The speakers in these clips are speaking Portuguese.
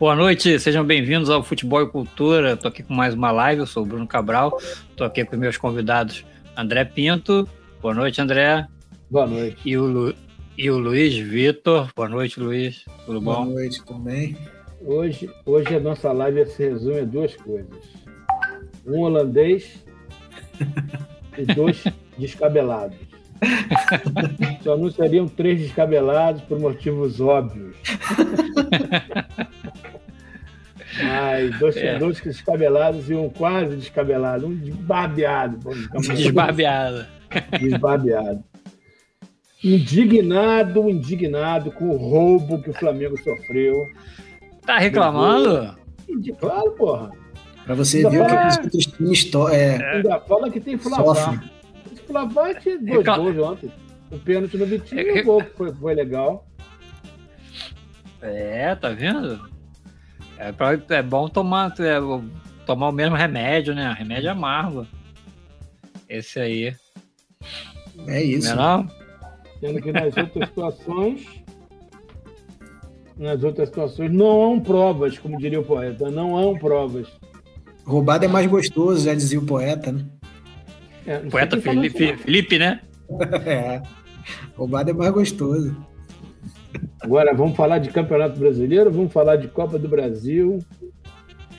Boa noite, sejam bem-vindos ao Futebol e Cultura. Estou aqui com mais uma live, eu sou o Bruno Cabral. Estou aqui com meus convidados André Pinto. Boa noite, André. Boa noite. E o, Lu... e o Luiz Vitor. Boa noite, Luiz. Tudo bom? Boa noite também. Hoje, hoje a nossa live se resume a duas coisas: um holandês e dois descabelados. Só não seriam três descabelados por motivos óbvios. Mas dois, é. dois descabelados e um quase descabelado, um desbarbeado. Desbarbeado. Desbarbeado. Indignado, indignado com o roubo que o Flamengo sofreu. Tá reclamando? Claro, porra. Pra você ver o que os outros times é. Ainda fala que tem Flavá. Flavá tinha dois Recla... gols ontem. O pênalti no Vitinho e o gol foi, foi legal. É, tá vendo? É, é bom tomar, é, tomar o mesmo remédio, né? Remédio amargo. Esse aí. É isso. Não é não? Sendo que nas outras situações. Nas outras situações não há provas, como diria o poeta. Não há provas. Roubado é mais gostoso, já dizia o poeta, né? É, poeta Felipe, Felipe, né? é. Roubado é mais gostoso. Agora vamos falar de Campeonato Brasileiro, vamos falar de Copa do Brasil.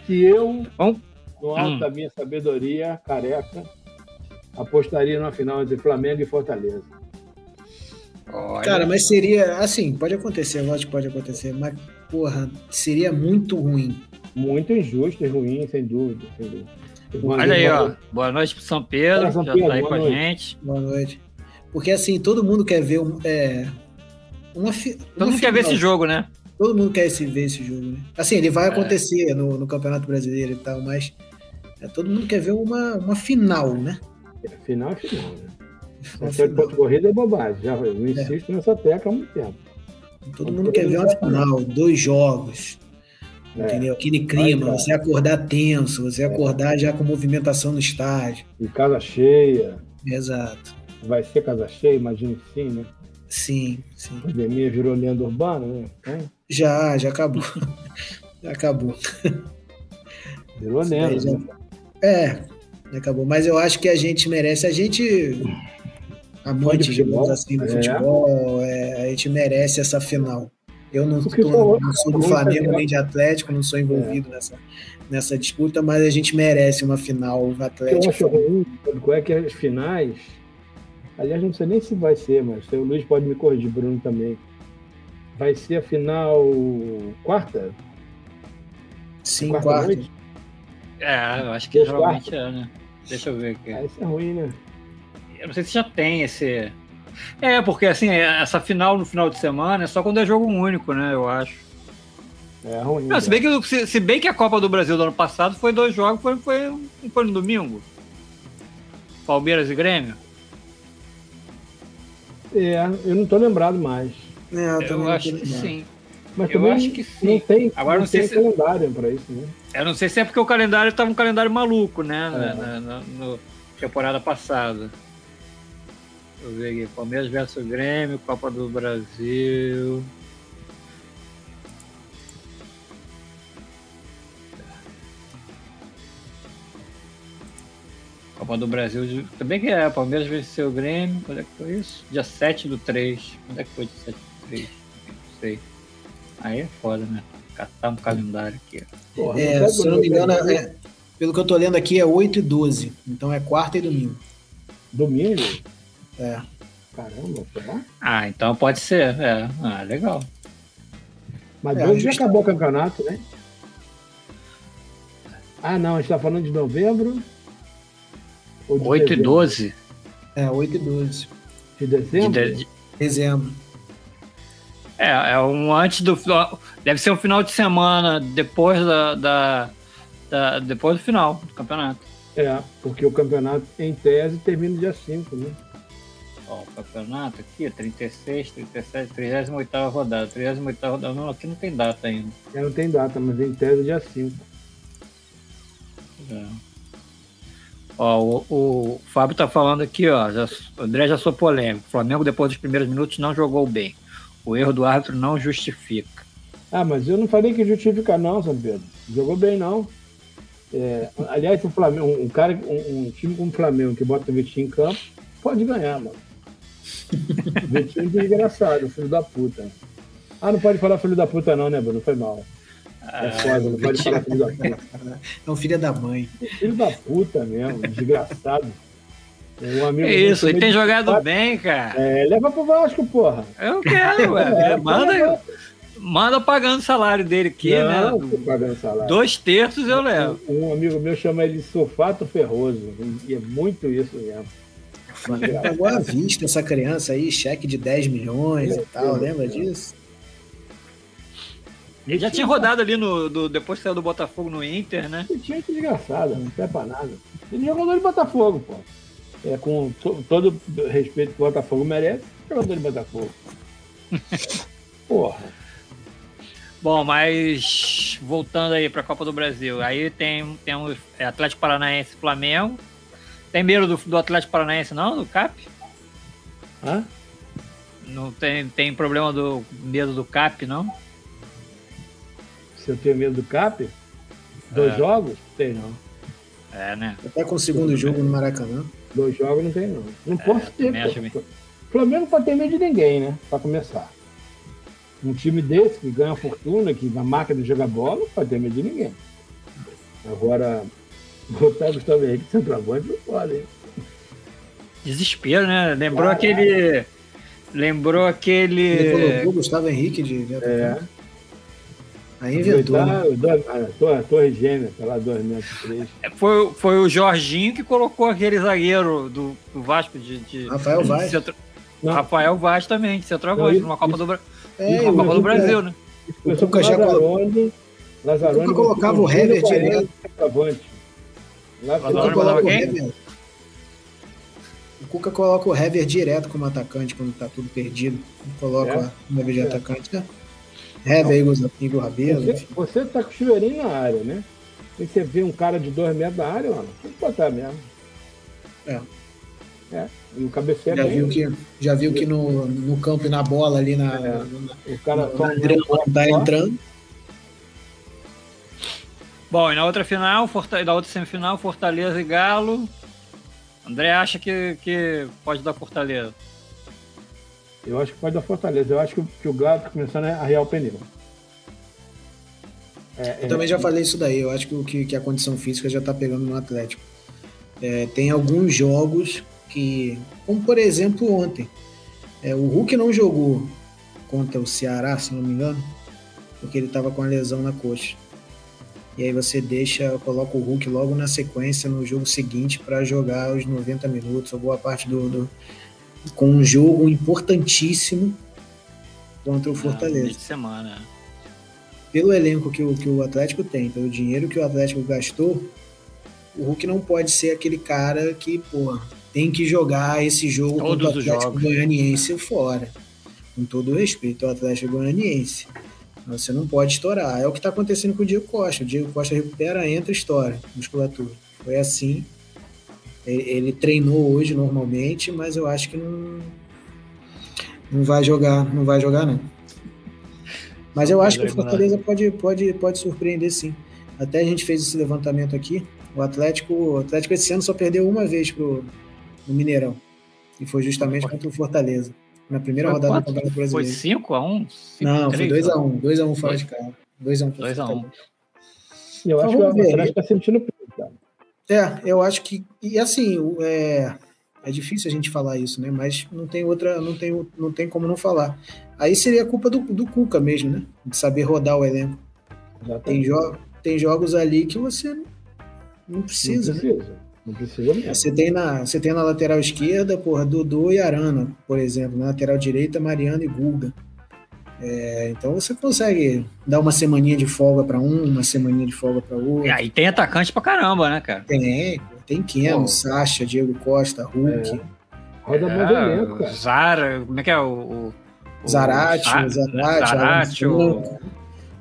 Que eu, Bom? no alto hum. da minha sabedoria, careca, apostaria numa final entre Flamengo e Fortaleza. Olha. Cara, mas seria assim, pode acontecer, lógico que pode acontecer, mas porra, seria muito ruim. Muito injusto e ruim, sem dúvida. Sem dúvida. Olha aí, ó. Boa noite pro São Pedro, São Pedro, já tá aí com a gente. Boa noite. Porque assim, todo mundo quer ver um, é, uma, fi, Todo mundo quer ver esse jogo, né? Todo mundo quer esse, ver esse jogo, né? Assim, ele vai é. acontecer no, no, Campeonato Brasileiro e tal, mas é, todo mundo quer ver uma, uma final, né? Final é final, né? Essa de ponto corrida é bobagem. Já, eu é. insisto é. nessa tecla há muito tempo. Todo mundo quer ver uma final, dois jogos. É. Entendeu? Aquele clima, você acordar tenso, você acordar já com movimentação no estádio. E casa cheia. Exato. Vai ser casa cheia, imagino que sim, né? Sim, sim. A pandemia virou lenda urbana, né? Então... Já, já acabou. já acabou. Virou lenda. Já... Né? É, acabou. Mas eu acho que a gente merece. A gente, amante, digamos assim, do é. futebol, é, a gente merece essa final. Eu não, tô, não sou do Flamengo nem de Atlético, não sou envolvido é. nessa, nessa disputa, mas a gente merece uma final Atlético. Eu acho ruim, é que as finais Aliás, não sei nem se vai ser, mas o Luiz pode me corrigir, Bruno também. Vai ser a final quarta? Sim, quarta. quarta. É, eu acho que geralmente é, né? Deixa eu ver aqui. Ah, isso é ruim, né? Eu não sei se já tem esse. É, porque assim, essa final no final de semana é só quando é jogo único, né? Eu acho. É ruim. Não, se, bem que, se, se, bem que a Copa do Brasil do ano passado foi dois jogos, foi, foi, foi no domingo. Palmeiras e Grêmio. É, eu não tô lembrado mais. É, eu, eu acho que sim. Mas eu também acho que sim. Não tem, Agora, não, não tem se... calendário para isso, né? Eu não sei se é porque o calendário estava um calendário maluco, né? É. Na, na, na, temporada passada. Deixa eu ver aqui. Palmeiras versus Grêmio, Copa do Brasil. Copa do Brasil. Também que é, Palmeiras venceu o Grêmio. Quando é que foi isso? Dia 7 do 3. Quando é que foi dia 7 do 3? Não sei. Aí é foda, né? Catar um calendário aqui. Porra, é, não se eu não me engano, é, pelo que eu tô lendo aqui, é 8 e 12. Então é quarta e domingo. Domingo? É. Caramba, será? Ah, então pode ser. É. Ah, legal. Mas é, hoje já acabou o campeonato, né? Ah, não, a gente tá falando de novembro. 8 e 12? É, 8 e 12. De dezembro? De, de... Dezembro. É, é um antes do. Deve ser um final de semana depois da, da, da, depois do final do campeonato. É, porque o campeonato, em tese, termina dia 5, né? Ó, o campeonato aqui, 36, 37, 38 rodada. 38 rodada, não, aqui não tem data ainda. É, não tem data, mas em tese dia 5. É. Ó, o, o Fábio tá falando aqui, ó. Já, o André já sou polêmico. O Flamengo, depois dos primeiros minutos, não jogou bem. O erro do árbitro não justifica. Ah, mas eu não falei que justifica, não, São Pedro. Jogou bem, não. É, aliás, o Flamengo, um, cara, um, um, time como o Flamengo que bota o Vitinho em campo, pode ganhar, mano. Vitinho é desgraçado, filho da puta. Ah, não pode falar filho da puta, não, né, Bruno? Foi mal. É ah, foda, não pode falar filho da puta. É um filho da mãe. Filho da puta mesmo, desgraçado. Um amigo é isso, ele tem jogado bem, cara. É, leva pro Vasco, porra. Eu quero, ué. É, manda, manda pagando o salário dele aqui, Não, né? Pagando salário. Dois terços eu levo. Um, um amigo meu chama ele de Sofato Ferroso. E é muito isso mesmo. Pagou à vista essa criança aí, cheque de 10 milhões é, e tal, lembra disso? Ele já tinha rodado ali no. Do, depois que saiu do Botafogo no Inter, né? Ele tinha que desgraçado, não serve pra nada. Ele jogador de Botafogo, pô é, com to, todo respeito que o Botafogo merece, jogador de Botafogo. Porra. Bom, mas voltando aí para a Copa do Brasil, aí tem temos é, Atlético Paranaense Flamengo. Tem medo do, do Atlético Paranaense não, do CAP? Hã? Não tem, tem problema do medo do CAP, não? Se eu tenho medo do CAP? Dois é. jogos? Tem não. É, né? Até com o segundo jogo no Maracanã. Dois jogos não tem, não. Não é, posso ter. Pô. Flamengo pode ter medo de ninguém, né? Pra começar. Um time desse que ganha fortuna, que na máquina de jogar bola, não pode ter medo de ninguém. Agora, botar Gustavo Henrique centroavante não pode, hein? Desespero, né? Lembrou ah, aquele. Lembrou aquele. Ele colocou o Gustavo Henrique de. de é. Aí inventou. Né? A torre, torre gêmea, tá lá, 2 metros três. É, foi, foi o Jorginho que colocou aquele zagueiro do, do Vasco de, de Rafael Vaz. Centro... Rafael Vaz também, de centroavante, numa Copa do, é, uma Copa do Brasil, é. né? O Cuca já Lazarone, Lazarone, o Cuca colocava o Hever direto. O Cuca coloca o Hever direto como atacante quando tá tudo perdido. Coloca é? o Hever de é. atacante, né? É, veio Igor Rabelo. Você, você tá com o chuveirinho na área, né? E você vê um cara de dois metros na área, mano, tem que botar mesmo. É. É. E o cabeceiro já viu que Já viu que no, no campo e na bola ali na. É. o cara na, na tá entrando. Bom, e na outra final, na outra semifinal, Fortaleza e Galo. André acha que, que pode dar Fortaleza. Eu acho que pode dar Fortaleza. Eu acho que, que o Galo está começando a arriar o pneu. É, eu é, também já falei isso daí. Eu acho que, que a condição física já está pegando no Atlético. É, tem alguns jogos que, como por exemplo ontem, é, o Hulk não jogou contra o Ceará, se não me engano, porque ele estava com a lesão na coxa. E aí você deixa, coloca o Hulk logo na sequência no jogo seguinte para jogar os 90 minutos, ou boa parte do, do, com um jogo importantíssimo contra o ah, Fortaleza. de semana. Pelo elenco que o, que o Atlético tem, pelo dinheiro que o Atlético gastou, o Hulk não pode ser aquele cara que, pô, tem que jogar esse jogo Todos contra o Atlético Goianiense fora. Com todo o respeito ao Atlético Goianiense. Você não pode estourar. É o que está acontecendo com o Diego Costa. O Diego Costa recupera, entra, estoura musculatura. Foi assim ele treinou hoje normalmente, mas eu acho que não, não vai jogar, não vai jogar não. Mas eu acho que o Fortaleza pode, pode, pode surpreender sim. Até a gente fez esse levantamento aqui. O Atlético, o Atlético esse ano só perdeu uma vez pro, no Mineirão. E foi justamente contra o Fortaleza. Na primeira foi rodada do Campeonato Brasileiro. Foi 5x1? Não, foi 2x1. 2x1 fora de casa. 2x1 2x1. Eu acho então, que o Atlético está sentindo. É, eu acho que. E assim, é, é difícil a gente falar isso, né? Mas não tem outra, não tem, não tem como não falar. Aí seria culpa do, do Cuca mesmo, né? De saber rodar o elenco. Tem, jo tem jogos ali que você não precisa. Não precisa. Né? Não precisa mesmo. Você tem, na, você tem na lateral esquerda, porra, Dudu e Arana, por exemplo. Na lateral direita, Mariano e Guga. É, então você consegue dar uma semaninha de folga para um, uma semaninha de folga para outro. E aí tem atacante pra caramba, né, cara? Tem, tem Keno, Sacha, Diego Costa, Hulk. É. Roda é, movimento, cara. Zara, como é que é o. o Zarate, o Zarate, o...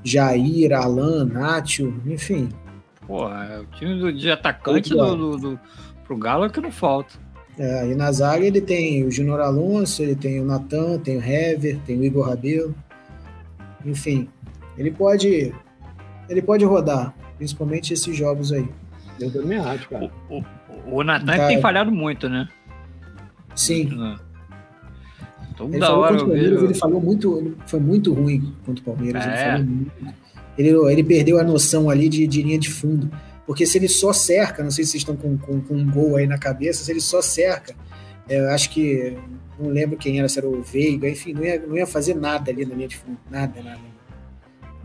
Jair, Alan, Nátio, enfim. Porra, o time de atacante do, do, do, pro Galo é que não falta. É, e na zaga ele tem o Junior Alonso, ele tem o Natan, tem o Hever, tem o Igor Rabelo. Enfim, Ele pode, ele pode rodar, principalmente esses jogos aí. Eu também acho, cara. O, o, o Natan tá. tem falhado muito, né? Sim. Toda ele hora eu vejo... Ele falou muito, ele foi muito ruim contra o Palmeiras. É. Ele, ele, ele, perdeu a noção ali de, de linha de fundo. Porque se ele só cerca, não sei se vocês estão com, com, com um gol aí na cabeça, se ele só cerca, é, eu acho que não lembro quem era, se era o Veiga, enfim, não ia, não ia fazer nada ali na linha de fundo. Nada, nada.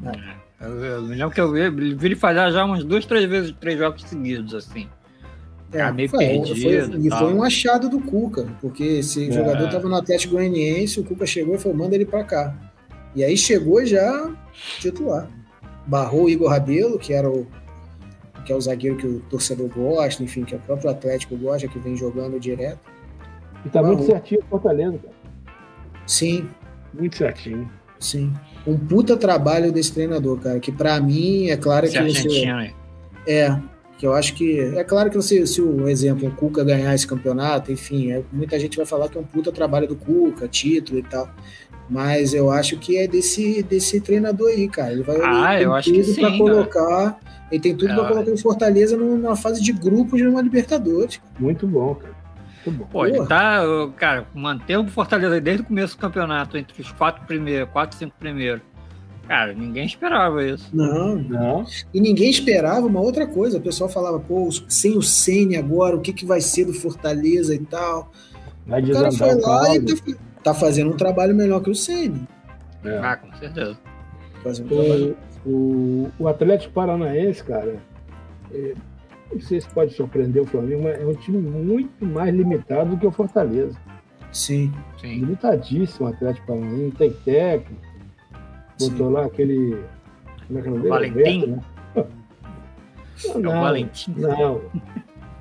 nada. É, eu, eu lembro que eu vi, vi ele falhar já umas duas, três vezes, três jogos seguidos, assim. É, meio foi, perdido. Foi, e foi um achado do Cuca, porque esse é. jogador estava no Atlético Goianiense, o Cuca chegou e falou: manda ele para cá. E aí chegou já titular. Barrou o Igor Rabelo, que era o que é o zagueiro que o torcedor gosta, enfim, que o próprio Atlético gosta, que vem jogando direto. E tá muito certinho o Fortaleza, cara. Sim. Muito certinho. Sim. Um puta trabalho desse treinador, cara, que para mim é claro Esse que você... É, que eu acho que é claro que você, se o exemplo o Cuca ganhar esse campeonato, enfim, é, muita gente vai falar que é um puta trabalho do Cuca, título e tal. Mas eu acho que é desse, desse treinador aí, cara. Ele vai ah, eu acho que sim, pra colocar. Ele tem tudo é, para colocar o Fortaleza numa fase de grupos de uma Libertadores. Muito bom, cara. Pô, ele tá, cara, mantendo o Fortaleza desde o começo do campeonato, entre os quatro primeiros, quatro, cinco primeiros. Cara, ninguém esperava isso. Não, não. E ninguém esperava uma outra coisa. O pessoal falava, pô, sem o Sene agora, o que, que vai ser do Fortaleza e tal. Vai o cara foi lá e tá, tá, fazendo um trabalho melhor que o Sene. É. Ah, com certeza. Fazendo um o, trabalho. O, o Atlético Paranaense, cara, é, não sei se pode surpreender o Flamengo, mas é um time muito mais limitado do que o Fortaleza. Sim. Sim. Limitadíssimo o Atlético Paranaense, não tem técnico Botou Sim. lá aquele. Como é que é o nome Valentim? Alberto, né? Não, é o Valentim. Não,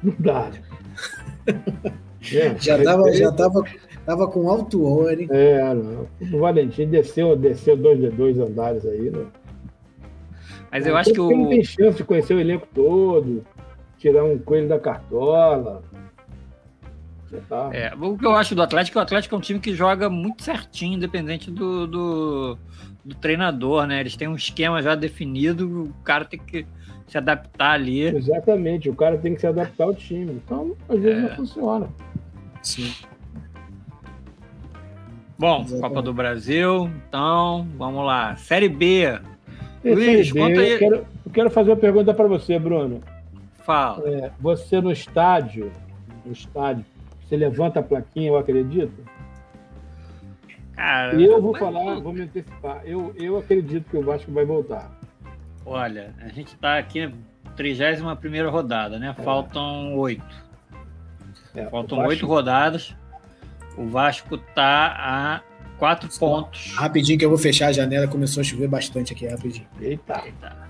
não dá. É, já estava já tava, tava com alto óleo. É, não. o Valentim desceu, desceu dois, dois andares aí, né? Mas eu acho que o. Não tem chance de conhecer o elenco todo, tirar um coelho da cartola. Tá. É, o que eu acho do Atlético, o Atlético é um time que joga muito certinho, independente do, do, do treinador, né? Eles têm um esquema já definido, o cara tem que se adaptar ali. Exatamente, o cara tem que se adaptar ao time. Então, às vezes é. não funciona. Sim. Bom, Exatamente. Copa do Brasil, então, vamos lá. Série B. Luiz, B, eu quero, eu quero, fazer uma pergunta para você, Bruno. Fala. É, você no estádio, no estádio, você levanta a plaquinha, eu acredito? Cara, eu vou falar, vou me antecipar. Eu, eu acredito que o Vasco vai voltar. Olha, a gente está aqui na 31 rodada, né? É. Faltam oito. É, Faltam oito rodadas. O Vasco está a quatro Só, pontos. Rapidinho que eu vou fechar a janela, começou a chover bastante aqui, rapidinho. Eita. Eita.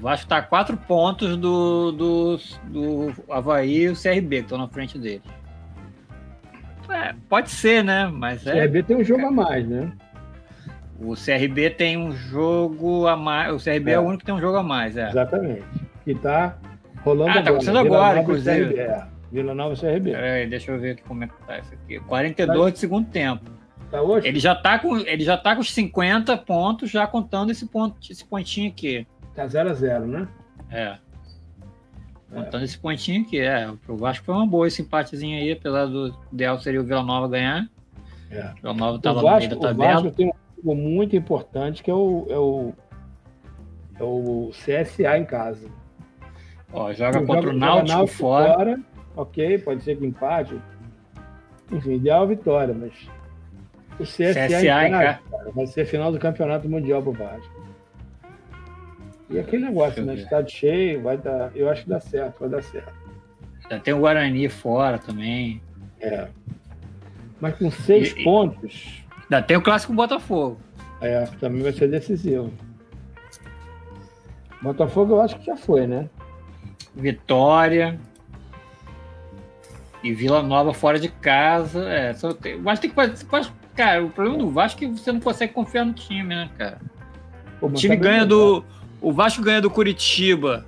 Vasco está a quatro pontos do, do, do Havaí e o CRB, que estão na frente dele. É, pode ser, né? Mas o CRB tem um jogo a mais, né? O CRB tem um jogo a mais. O CRB é, é o único que tem um jogo a mais, é. Exatamente. Que tá rolando ah, tá acontecendo agora, inclusive. CRB, é. Vila Nova CRB. Peraí, deixa eu ver aqui como é que tá isso aqui. 42 tá. de segundo tempo. Tá hoje? Ele já tá com, ele já tá com os 50 pontos, já contando esse, ponto, esse pontinho aqui. Tá 0 a 0 né? É. Contando é. esse pontinho aqui, é. O Vasco foi uma boa esse empatezinho aí, apesar do ideal seria o Vila Nova ganhar. É. O Vila Nova tá o lá Vasco, no meio da tabela. O Vasco tem um jogo muito importante que é o, é o, é o CSA em casa. Ó, joga contra joga, o Náutico, Náutico fora. fora. Ok, pode ser que empate. Enfim, ideal é vitória, mas o CSA, CSA em casa, vai ser final do Campeonato Mundial pro Vasco. E aquele negócio, né? Estado cheio, vai dar. Eu acho que dá certo, vai dar certo. Já tem o Guarani fora também. É. Mas com seis e, pontos. Ainda tem o clássico Botafogo. É, também vai ser decisivo. Botafogo eu acho que já foi, né? Vitória. E Vila Nova fora de casa. É, só tem, mas tem que fazer. Cara, o problema do Vasco é que você não consegue confiar no time, né, cara? Pô, o time ganha do. O Vasco ganha do Curitiba.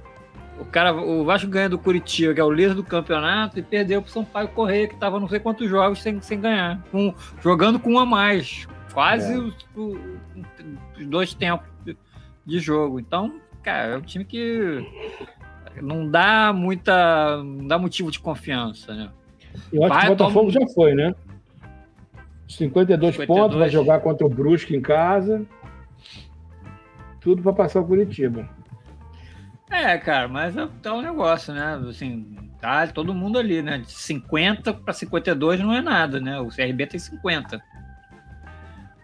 O, cara, o Vasco ganha do Curitiba, que é o líder do campeonato, e perdeu pro Sampaio Correia, que estava não sei quantos jogos sem, sem ganhar. Com, jogando com um a mais. Quase é. os, os, dois tempos de jogo. Então, cara, é um time que não dá muita. não dá motivo de confiança, né? Eu acho vai, que o Botafogo toma... já foi, né? 52, 52 pontos, vai jogar contra o Brusque em casa. Tudo para passar o Curitiba. É, cara, mas é, é um negócio, né? Assim, tá todo mundo ali, né? De 50 para 52 não é nada, né? O CRB tem 50.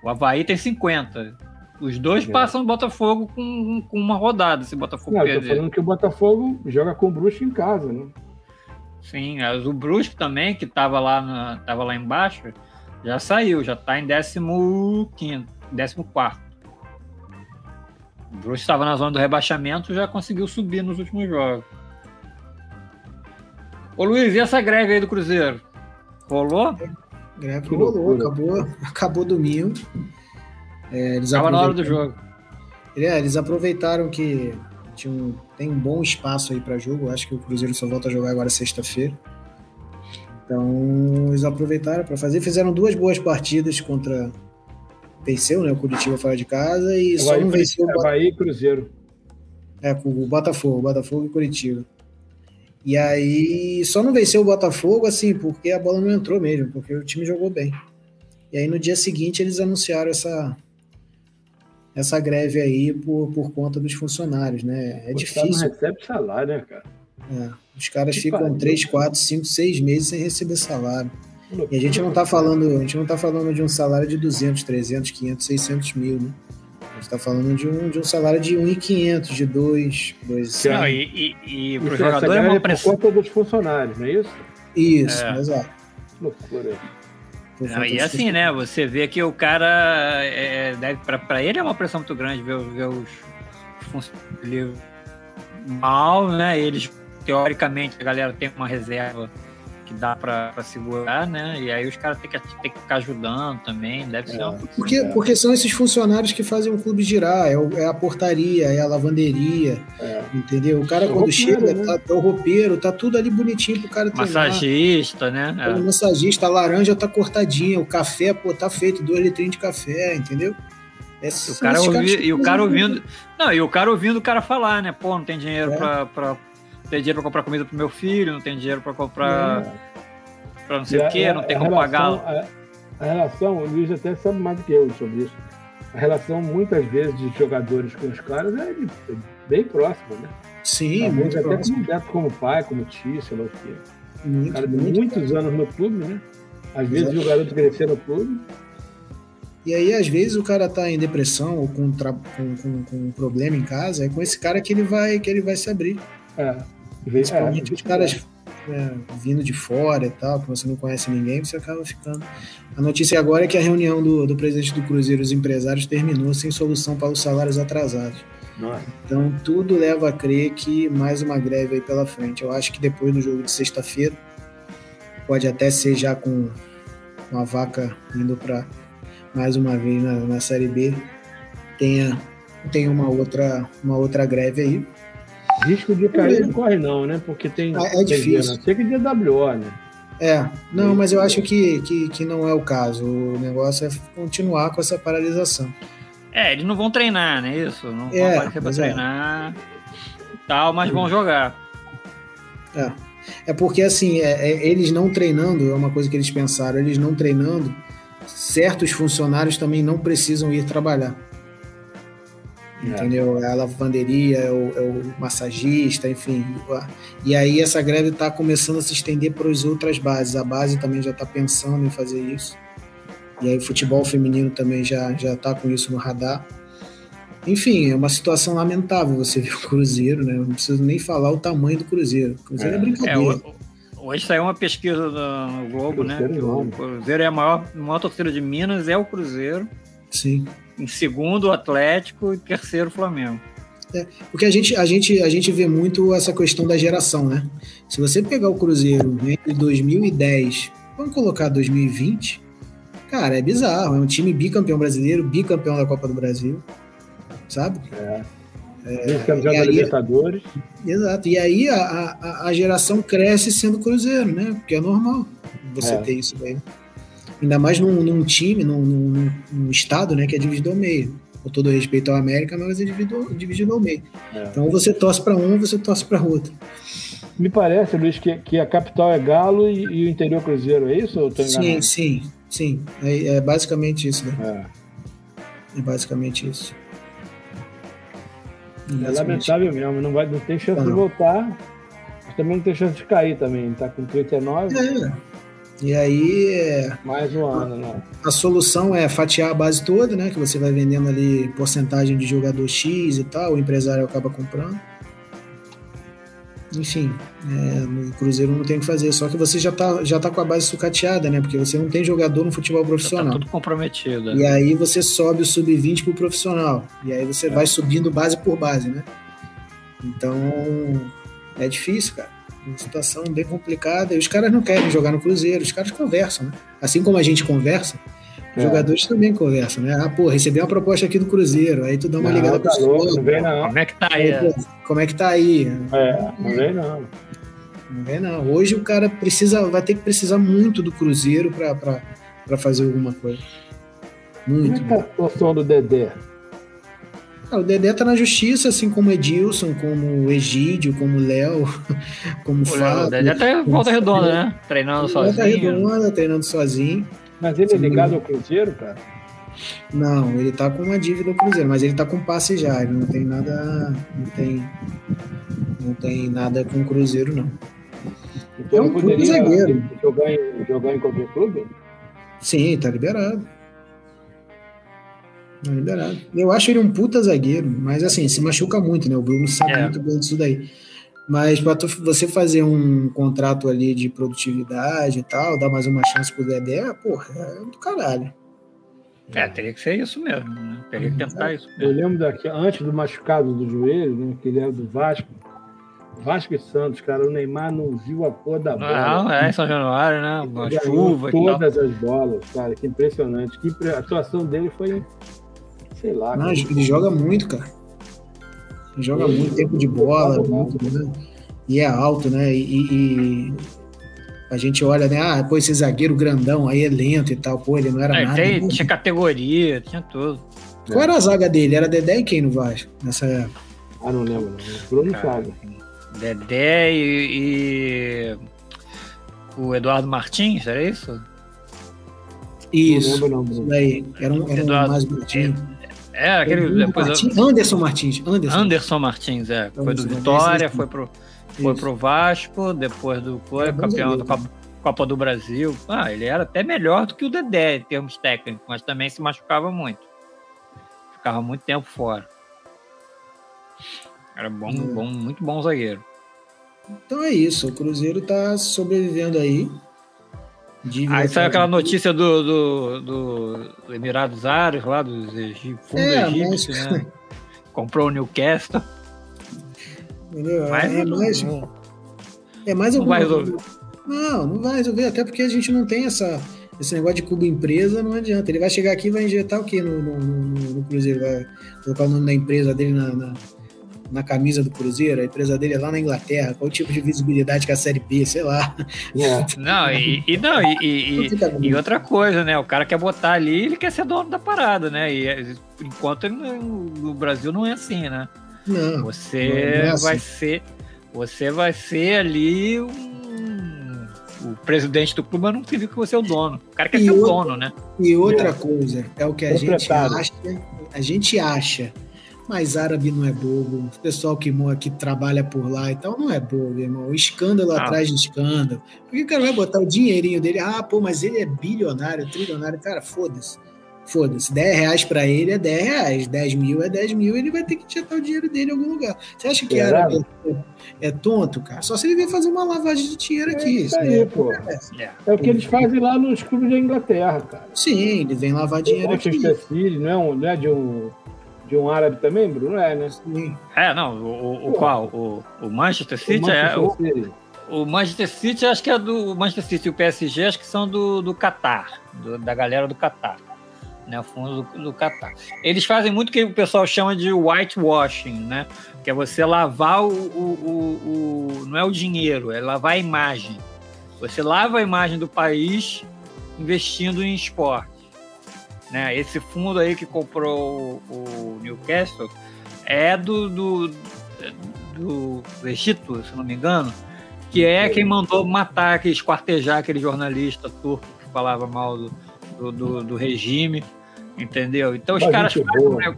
O Havaí tem 50. Os dois é. passam o Botafogo com, com uma rodada, se o Botafogo não, perder. Eu tô falando que o Botafogo joga com o Brusque em casa, né? Sim, o Brusque também, que estava lá, na, tava lá embaixo, já saiu, já está em 15 14 O Brusque estava na zona do rebaixamento já conseguiu subir nos últimos jogos. Ô Luiz, e essa greve aí do Cruzeiro? Rolou? Greve rolou, acabou, acabou domingo. É, Estava na hora do jogo. É, eles aproveitaram que tinha um, tem um bom espaço aí para jogo. Acho que o Cruzeiro só volta a jogar agora sexta-feira. Então, eles aproveitaram para fazer. Fizeram duas boas partidas contra. Venceu, né? O Curitiba fora de casa e só não venceu o Bahia e Cruzeiro. É, com o Botafogo, Botafogo e Curitiba. E aí só não venceu o Botafogo, assim, porque a bola não entrou mesmo, porque o time jogou bem. E aí no dia seguinte eles anunciaram essa, essa greve aí por, por conta dos funcionários, né? É o difícil. Não recebe salário, né, cara? É, os caras que ficam pariu. 3, 4, 5, 6 meses sem receber salário. E a gente não tá falando, a gente não tá falando de um salário de 200, 300, 500, 600 mil, né? A gente tá falando de um, de um salário de 1.500, de 2, 2 Não, e, e, e pro jogador é uma pressão. Por conta dos funcionários, não é isso? Isso, é. exato. Loucura. Não, e assim, né? Você vê que o cara é, deve para ele é uma pressão muito grande ver, ver os funcionários mal, né? Eles teoricamente a galera tem uma reserva dá para segurar, né? E aí os caras têm que, têm que ficar ajudando também, deve é, ser uma... porque, porque são esses funcionários que fazem o clube girar, é, o, é a portaria, é a lavanderia, é. entendeu? O cara quando roupeiro, chega, né? tá, é o roupeiro, tá tudo ali bonitinho pro cara treinar. Massagista, né? É. O massagista, a laranja tá cortadinha, o café, pô, tá feito, dois litrinhos de café, entendeu? É, o cara ouvi, e o cara ouvindo. Não, e o cara ouvindo o cara falar, né? Pô, não tem dinheiro é. pra, pra, tem dinheiro para comprar comida pro meu filho, não tem dinheiro para comprar é. Para não sei o quê, não tem como pagar. A, a, relação, o Luiz até sabe mais do que eu sobre isso. A relação, muitas vezes, de jogadores com os caras é, de, é bem próxima, né? Sim, muito até próximo. como, como pai, como tio, sei lá o quê. Muito, cara de muitos anos no clube, né? Às vezes Exato. o garoto crescer no clube. E aí, às vezes, o cara tá em depressão ou com, com, com, com um problema em casa, é com esse cara que ele vai, que ele vai se abrir. É. Principalmente é, os caras é, vindo de fora e tal, que você não conhece ninguém, você acaba ficando. A notícia agora é que a reunião do, do presidente do Cruzeiro e os empresários terminou sem solução para os salários atrasados. Nossa. Então tudo leva a crer que mais uma greve aí pela frente. Eu acho que depois do jogo de sexta-feira, pode até ser já com, com a vaca indo para mais uma vez na, na Série B, tenha, tenha uma, outra, uma outra greve aí. Risco de cair não corre não, né? Porque tem... É, é difícil. Tem que de WO, né? É, não, mas eu acho que, que, que não é o caso. O negócio é continuar com essa paralisação. É, eles não vão treinar, né? Isso, não vão é, aparecer pra é. treinar é. tal, mas vão jogar. É. É porque, assim, é, é, eles não treinando, é uma coisa que eles pensaram, eles não treinando, certos funcionários também não precisam ir trabalhar. É. Entendeu? É a lavanderia, é o, é o, massagista, enfim. E aí essa greve está começando a se estender para as outras bases. A base também já está pensando em fazer isso. E aí o futebol feminino também já já está com isso no radar. Enfim, é uma situação lamentável você ver o Cruzeiro, né? não preciso nem falar o tamanho do Cruzeiro. O Cruzeiro é, é brincadeira. É, hoje saiu uma pesquisa no Globo, né? Que o Cruzeiro é a maior, a maior torcida de Minas, é o Cruzeiro. Sim em segundo o Atlético e terceiro o Flamengo. É, porque a gente, a, gente, a gente vê muito essa questão da geração, né? Se você pegar o Cruzeiro entre 2010, vamos colocar 2020, cara, é bizarro. É um time bicampeão brasileiro, bicampeão da Copa do Brasil, sabe? É. É, campeão da Libertadores. Exato. E aí a, a, a, geração cresce sendo Cruzeiro, né? Porque é normal você é. ter isso daí. Ainda mais num, num time, num, num, num, estado, né, que é dividido ao meio. com todo respeito ao América, mas é dividido, dividido ao meio. É. Então você torce para um, você torce para outro. Me parece, Luiz, que, que a capital é Galo e, e o interior Cruzeiro, é isso? sim, sim, sim. É, é basicamente isso, né? É. é basicamente isso. É lamentável mesmo, não, vai, não tem chance não. de voltar, mas também não tem chance de cair também. Tá com 39. É. E aí. É, Mais um ano, né? A solução é fatiar a base toda, né? Que você vai vendendo ali porcentagem de jogador X e tal, o empresário acaba comprando. Enfim, é, no Cruzeiro não tem o que fazer, só que você já tá, já tá com a base sucateada, né? Porque você não tem jogador no futebol profissional. tá tudo comprometido. E aí você sobe o sub-20 pro profissional. E aí você é. vai subindo base por base, né? Então, é difícil, cara uma situação bem complicada. E os caras não querem jogar no Cruzeiro, os caras conversam, né? Assim como a gente conversa, os é. jogadores também conversam, né? Ah, pô, recebi uma proposta aqui do Cruzeiro, aí tu dá uma não, ligada tá pro louco, não vem não. Como é que tá aí? aí como é que tá aí? É, não vem não. Não vem não. Hoje o cara precisa, vai ter que precisar muito do Cruzeiro para fazer alguma coisa. Muito. Como é que tá a situação do Dedé? Ah, o Dedé tá na justiça, assim como Edilson, como o Egídio, como o Léo, como o Fábio. O Dedé tá em volta redonda, né? Treinando sozinho. Volta redonda, treinando sozinho. Mas ele é ligado ao Cruzeiro, cara? Não, ele tá com uma dívida ao Cruzeiro, mas ele tá com passe já. Ele não tem nada. Não tem. Não tem nada com o Cruzeiro, não. Então é um poderia zagueiro. Jogar em, jogar em qualquer clube? Sim, tá liberado. É liberado. Eu acho ele um puta zagueiro, mas assim, se machuca muito, né? O Bruno sabe é. muito bem disso daí. Mas para você fazer um contrato ali de produtividade e tal, dar mais uma chance pro Dedé, porra, é do caralho. É, teria que ser isso mesmo, né? Teria que tentar isso. Mesmo. Eu lembro daqui, antes do machucado do joelho, né? Que ele era do Vasco. Vasco e Santos, cara, o Neymar não viu a cor da bola. Não, é São Januário, né? Uma chuva. Todas as bolas, cara, que impressionante. Que a atuação dele foi sei lá. Não, ele joga muito, cara. Ele joga muito tempo de bola, muito, né? e é alto, né? E, e, a gente olha, né? Ah, pô, esse zagueiro grandão aí é lento e tal. Pô, ele não era é, nada. Tem, tinha categoria, tinha tudo. Qual era a zaga dele? Era Dedé e quem no Vasco nessa época? Ah, não lembro. Não. Bruno sabe. Dedé e, e, o Eduardo Martins, era isso? Isso. Não lembro, não. Isso daí. Era um, era Eduardo, um mais bonitinho. É, aquele. Depois Martins, Anderson Martins. Anderson. Anderson Martins, é. Foi do Vitória, foi pro, foi pro Vasco, depois do foi é, campeão da Copa, Copa, do Brasil. Ah, ele era até melhor do que o Dedé em termos técnicos, mas também se machucava muito. Ficava muito tempo fora. Era bom, hum. bom muito bom zagueiro. Então é isso, o Cruzeiro tá sobrevivendo aí. Aí saiu aquela notícia do, do, do Emirados Árabes, lá do fundo é, egípcio, mas... né? Comprou o Newcastle. Entendeu? Mas é, não, mais, não, é mais não vai resolver. Não, não vai resolver, até porque a gente não tem essa, esse negócio de cubo empresa, não adianta. Ele vai chegar aqui e vai injetar o quê no, no, no, no Cruzeiro? Vai colocar o nome da empresa dele na, na na camisa do Cruzeiro, a empresa dele é lá na Inglaterra, qual o tipo de visibilidade que a Série B, sei lá. É. Não, e, e não, e, e, e, outra coisa, né? O cara quer botar ali, ele quer ser dono da parada, né? E enquanto no Brasil não é assim, né? Não. Você não é assim. vai ser. Você vai ser ali um, o presidente do clube, mas não significa que você é o dono. O cara quer ser o dono, né? E outra é. coisa, é o que a gente acha. A gente acha mas árabe não é bobo, o pessoal que, que trabalha por lá e tal não é bobo, irmão. Escândalo ah. atrás de escândalo. Por que o cara vai botar o dinheirinho dele? Ah, pô, mas ele é bilionário, trilionário. Cara, foda-se. Foda-se. 10 reais pra ele é 10 reais. 10 mil é 10 mil. Ele vai ter que injetar o dinheiro dele em algum lugar. Você acha que é árabe é, é, tonto, cara? Só se ele vier fazer uma lavagem de dinheiro aqui. É, isso aí, é, pô. É, é o que eles fazem lá nos clubes da Inglaterra, cara. Sim, ele vem lavar dinheiro aqui. City, não é, um, não é de um de um árabe também, Bruno? É, né? Sim. É, não, o, o qual? O, o Manchester City o Manchester é. City. O, o, Manchester City acho que é do. O Manchester City e o PSG acho que são do, do Qatar, do, da galera do Qatar. Né, fundo do, do Qatar. Eles fazem muito o que o pessoal chama de whitewashing, né? Que é você lavar o, o, o, Não é o dinheiro, é lavar a imagem. Você lava a imagem do país investindo em esporte. Né? Esse fundo aí que comprou o, Newcastle é do, do, do Egito, se não me engano, que é quem mandou matar, que esquartejar aquele jornalista turco que falava mal do, do, do, do regime, entendeu? Então os caras, fazem,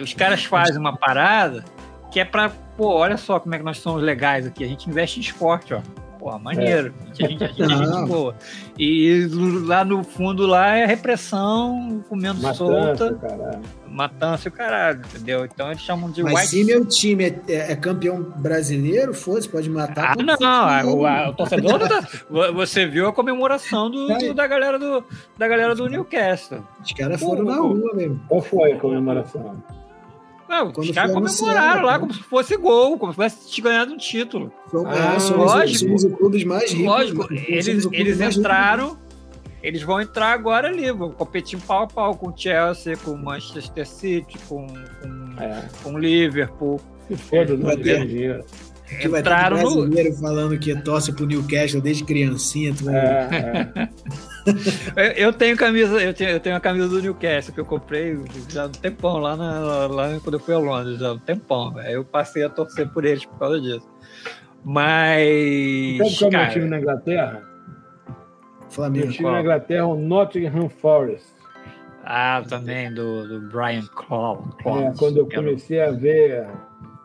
os caras fazem uma parada que é para, pô, olha só como é que nós somos legais aqui, a gente investe em esporte, ó. Pô, maneiro. É. A, gente, a, gente, a gente boa. E lá no fundo lá é repressão, comendo Matança, solta. Caralho. Matança e o caralho, entendeu? Então eles chamam de Mas white... se meu time é, é, é campeão brasileiro, fosse, pode matar. Ah, não, não. O, o, torcedor tá, Você viu a comemoração do, do, da, galera do, da galera do Newcastle. Os caras foram na rua mesmo. Qual foi a comemoração? Não, os caras comemoraram lá como se fosse gol, como se tivesse ganhado um título. Ah, somos, lógico. Somos o clube mais ricos. Lógico, eles, eles entraram, eles vão entrar agora ali, vão competir pau a pau com o Chelsea, com o Manchester City, com, com, é. com o Liverpool. Se foda, não tem dinheiro. Que vai Entraram ter brasileiro no... falando que torce pro Newcastle desde criancinha. Tu vai... é, é. eu tenho camisa, eu tenho, eu tenho a camisa do Newcastle que eu comprei já há um tempão lá, na, lá quando eu fui a Londres, já há um tempão. Aí eu passei a torcer por eles por causa disso. Mas. Sabe qual é o meu time na Inglaterra? Flamengo. Meu time qual? na Inglaterra é o Nottingham Forest. Ah, também, do, do Brian Clough. É, quando eu comecei a ver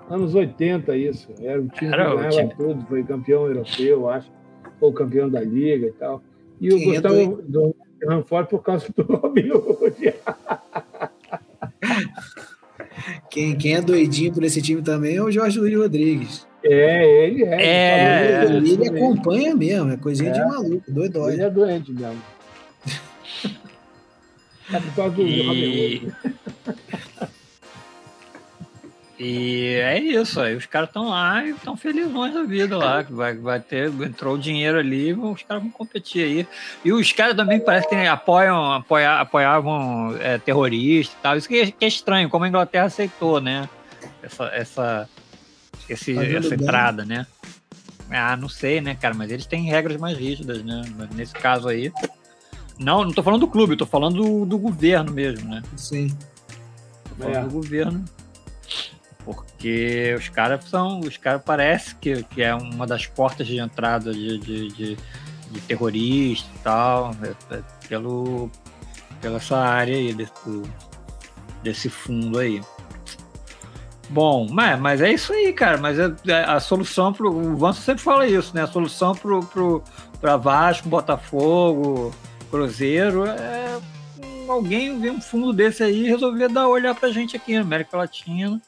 anos 80 isso. Era o time Era que ganhava time... tudo, foi campeão europeu, acho, ou campeão da liga e tal. E eu Quem gostava é do, do Ranford por causa do Robin Hood. Quem, quem é doidinho por esse time também é o Jorge Luiz Rodrigues. É, ele é. é ele, ele acompanha mesmo, é coisinha é, de maluco, doido. Ele é doente mesmo. é por causa do e... Robin Hood. E é isso, aí os caras estão lá e estão felizões da vida lá, vai, vai ter, entrou o dinheiro ali, os caras vão competir aí. E os caras também parece que apoiam, apoia, apoiavam é, terroristas e tal, isso que é, que é, estranho, como a Inglaterra aceitou, né? Essa, essa, esse, tá essa entrada, né? Ah, não sei, né, cara, mas eles têm regras mais rígidas, né? Mas nesse caso aí. Não, não tô falando do clube, tô falando do, do governo mesmo, né? Sim. Tô falando é. do governo porque os caras são. Os caras parece que, que é uma das portas de entrada de, de, de, de terrorista e tal, é, é pelo, pela essa área aí desse, desse fundo aí. Bom, mas, mas é isso aí, cara. Mas é, é a solução pro. O Vanso sempre fala isso, né? A solução pro, pro, pra Vasco, Botafogo, Cruzeiro é alguém ver um fundo desse aí e resolver dar olhar pra gente aqui na América Latina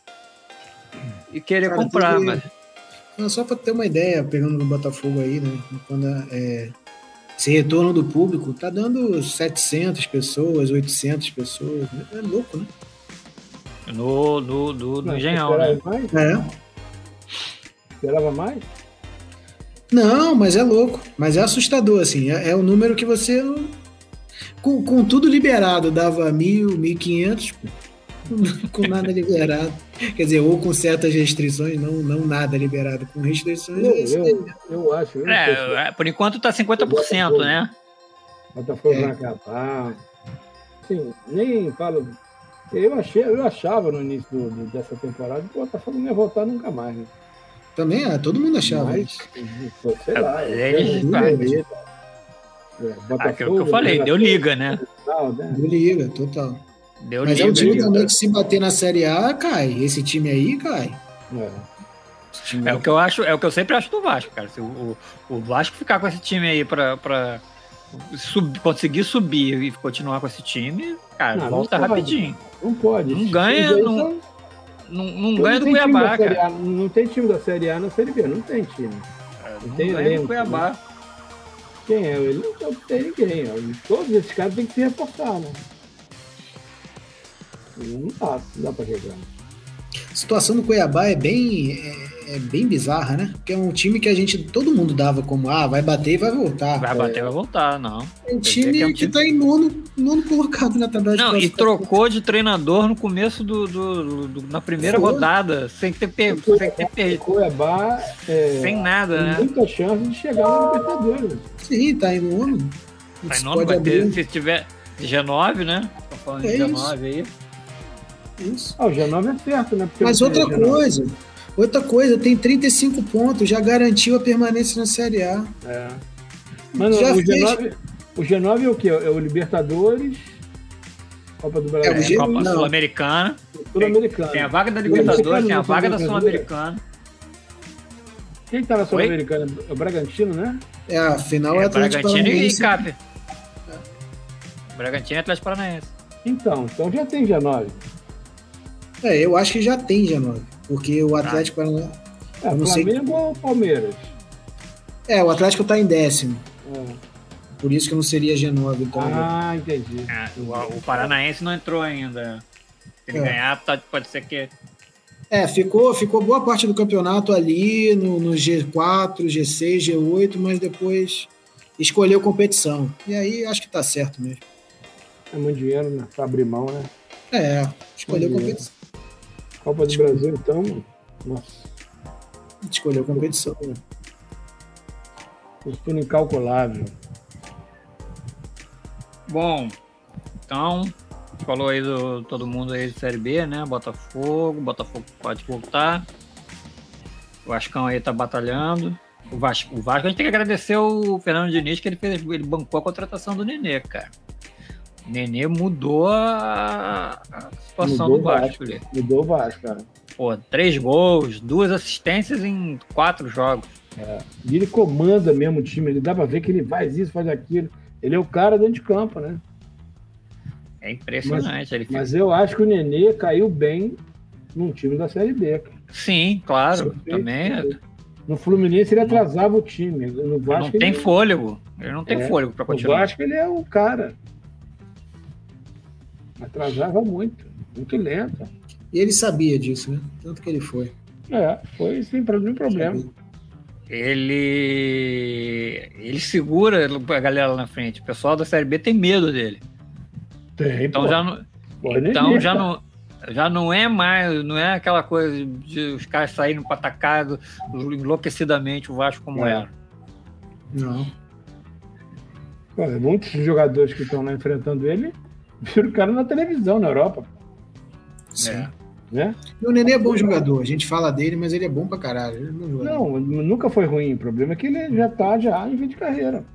e querer Cara, comprar, teve... mas. Não, só para ter uma ideia, pegando no Botafogo aí, né? Quando é, esse retorno do público tá dando 700 pessoas, 800 pessoas. É louco, né? No, no, no, no Engenhão, né? Mais? É. Esperava mais? Não, mas é louco. Mas é assustador, assim. É, é o número que você. Com, com tudo liberado, dava mil, mil quinhentos com nada liberado. Quer dizer, ou com certas restrições, não, não nada liberado. Com restrições. Eu, é eu, eu acho. Eu é, é, por enquanto está 50%, né? Botafogo é. vai acabar. Sim, nem falo. Eu, achei, eu achava no início do, do, dessa temporada que o Botafogo não ia voltar nunca mais. Né? Também, é, todo mundo achava Mas, isso. Sei lá. É, é, é, Aquilo que eu falei, deu liga, né? né? Deu liga, total. Deu Mas é um time também que se bater na Série A, cai. Esse time aí cai. É. É o que eu acho, é o que eu sempre acho do Vasco, cara. Se o, o Vasco ficar com esse time aí pra, pra sub, conseguir subir e continuar com esse time, cara, não, volta não rapidinho. Não pode. Não ganha, não, não, não ganha do Cuiabá, cara. A, não tem time da Série A na Série B, não tem time. É, não, não tem ganha do Cuiabá. Né? Quem é? Ele não tem ninguém. Todos esses caras têm que se reforçar, né? Não dá, não dá pra jogar. A situação do Cuiabá é bem, é, é, bem bizarra, né? Porque é um time que a gente, todo mundo dava como, ah, vai bater e vai voltar. Vai bater e é. vai voltar, não. É um time que, é um time... que tá em nono, nono colocado na tabela Não, e trocou de treinador no começo do, do, do na primeira Foi. rodada, sem ter perdido. Sem ter perdido. Cuiabá, é, sem nada, né? muita chance de chegar no Libertadores. Sim, tá em nono. Tá em nono, vai ter, se tiver G9, né? falando é de 19 aí. Isso. Ah, o G9 é certo, né? Porque Mas outra coisa, outra coisa, tem 35 pontos, já garantiu a permanência na Série A. É. Mano, já o, G9, o G9 é o quê? É o Libertadores, Copa do Brasil. É, o G... Copa Sul-Americana. Sul-Americana. Tem, tem, a vaga da Libertadores, tem a vaga da Sul-Americana. Quem tá na Sul-Americana? É o Bragantino, né? É, a final é, é Atlético Bragantino Paranaense. e Cap. É. Bragantino e Atlético Paranaense. Então, então já tem G9. É, eu acho que já tem G9. Porque o Atlético ah. Paranaense. É, Flamengo sei... ou Palmeiras? É, o Atlético tá em décimo. É. Por isso que não seria G9. Então, ah, entendi. É, o, o, Paranaense não entrou ainda. Se ele é. ganhar, pode, pode ser que. É, ficou, ficou boa parte do campeonato ali no, no G4, G6, G8, mas depois escolheu competição. E aí acho que tá certo mesmo. É muito dinheiro, né? Pra abrir mão, né? É, escolheu competição. Copa do Brasil, então. Nossa. Escolheu competição. Fortuna incalculável. Bom, então, falou aí do todo mundo aí de Série B, né? Botafogo, Botafogo pode voltar. O Vascão aí tá batalhando. O Vasco, o Vasco a gente tem que agradecer o Fernando Diniz que ele fez, ele bancou a contratação do Nenê, cara. Nenê mudou a, a situação mudou do Vasco, Vasco ali. Mudou o Vasco, cara. Pô, três gols, duas assistências em quatro jogos. É. E ele comanda mesmo o time, ele dá pra ver que ele faz isso, faz aquilo. Ele é o cara dentro de campo, né? É impressionante. Mas, mas eu acho que o Nenê caiu bem num time da Série B. Sim, claro. Também. É. No Fluminense ele atrasava o time. No Vasco não tem ele... fôlego. Ele não tem é, fôlego para continuar. Eu acho que ele é o cara. Atrasava muito. Muito lento. E ele sabia disso, né? Tanto que ele foi. É, foi sem nenhum problema. Sabia ele ele segura a galera lá na frente. O pessoal da Série B tem medo dele. Tem, então pô. já não, então já não já não é mais, não é aquela coisa de os caras saírem para atacar enlouquecidamente o Vasco como é. era. Não. Pô, muitos jogadores que estão lá enfrentando ele viram o cara na televisão na Europa. Sim. É. Né? E o Nenê é bom jogador, a gente fala dele, mas ele é bom pra caralho. É não, nunca foi ruim. O problema é que ele já tá já em fim de carreira.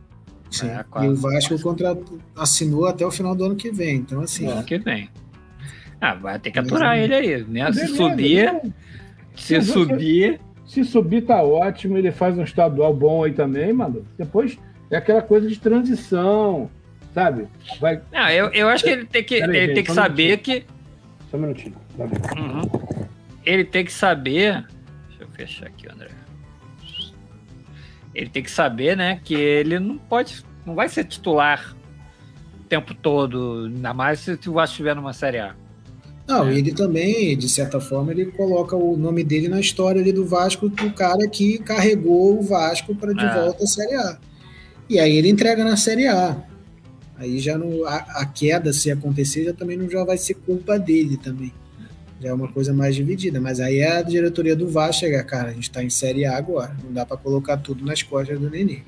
Sim. É, e o Vasco o contrato assinou até o final do ano que vem. Então, assim. Ano que vem. Ah, vai ter que aturar ele aí, né? Se subir. Então, se, se subir. Se subir, tá ótimo. Ele faz um estadual bom aí também, mano. Depois é aquela coisa de transição, sabe? Vai... Não, eu, eu acho que ele tem que, ele gente, tem que saber que. Só um minutinho. Uhum. Ele tem que saber. Deixa eu fechar aqui, André. Ele tem que saber, né, que ele não pode. Não vai ser titular o tempo todo, ainda mais se o Vasco estiver numa Série A. Não, é. ele também, de certa forma, ele coloca o nome dele na história ali do Vasco, do cara que carregou o Vasco para de é. volta à Série A. E aí ele entrega na Série A. Aí já no, a, a, queda, se acontecer, já também não já vai ser culpa dele também. Já é uma coisa mais dividida. Mas aí é a diretoria do Vasco chegar, cara, a gente está em Série A agora. Não dá para colocar tudo nas costas do Nenê.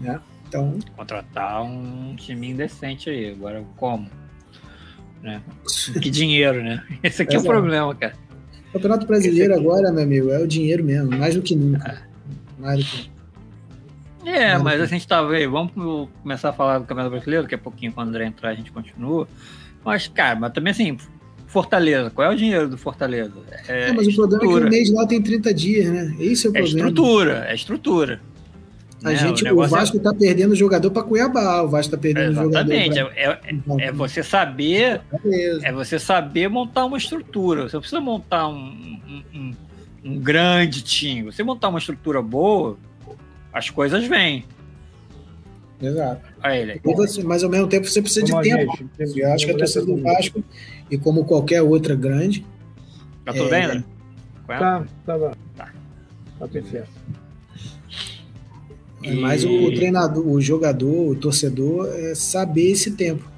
Né? Então. Contratar um time decente aí. Agora, como? Né? Que dinheiro, né? Esse aqui é, é o problema, cara. O Campeonato Brasileiro aqui... agora, meu amigo, é o dinheiro mesmo, mais do que nunca. É. Mais do que é, mas a gente tava aí, vamos começar a falar do Campeonato Brasileiro, daqui a pouquinho, quando o André entrar, a gente continua. Mas, cara, mas também assim, Fortaleza, qual é o dinheiro do Fortaleza? É, é mas o problema é que o mês lá tem 30 dias, né? Esse é o é problema. É estrutura, é estrutura. A né? gente, o, o Vasco está é... perdendo jogador para Cuiabá, o Vasco está perdendo Exatamente. jogador. Exatamente, pra... é, é, você saber, é você saber montar uma estrutura. Você precisa montar um, um, um, um grande time. Você montar uma estrutura boa, as coisas vêm. Exato. Aí, você, mas ao mesmo tempo você precisa como de tempo. Gente, eu acho que a torcida do Vasco, e como qualquer outra grande. Tá tudo é... bem, né? Tá, tá, tá. Tá, tá perfeito. É mais o, o treinador, o jogador, o torcedor, é saber esse tempo.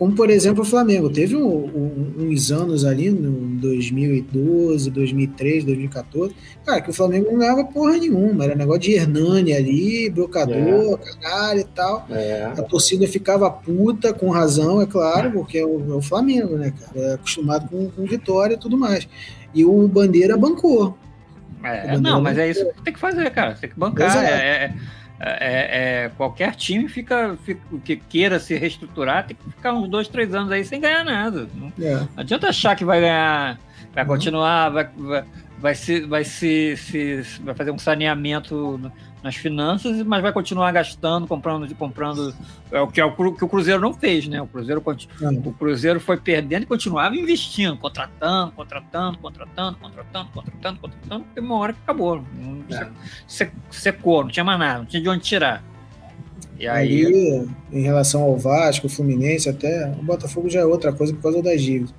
Como, por exemplo, o Flamengo. Teve um, um, uns anos ali, no 2012, 2013, 2014, cara, que o Flamengo não ganhava porra nenhuma. Era negócio de Hernani ali, brocador, é. caralho e tal. É. A torcida ficava puta, com razão, é claro, porque é o, é o Flamengo, né, cara? É acostumado com, com vitória e tudo mais. E o Bandeira bancou. É, não, mas é isso que tem que fazer, cara. Tem que bancar. É, é, é, é, qualquer time fica, fica, que queira se reestruturar tem que ficar uns dois, três anos aí sem ganhar nada. Não, é. não adianta achar que vai ganhar, vai uhum. continuar, vai, vai, vai, se, vai, se, se, vai fazer um saneamento nas finanças, mas vai continuar gastando, comprando, comprando. É o que, é o, que o Cruzeiro não fez, né? O Cruzeiro, o Cruzeiro foi perdendo e continuava investindo, contratando, contratando, contratando, contratando, contratando, contratando, tem uma hora que acabou. É. Secou, não tinha mais nada, não tinha de onde tirar. E aí, aí, em relação ao Vasco, o Fluminense, até o Botafogo já é outra coisa por causa das dívidas.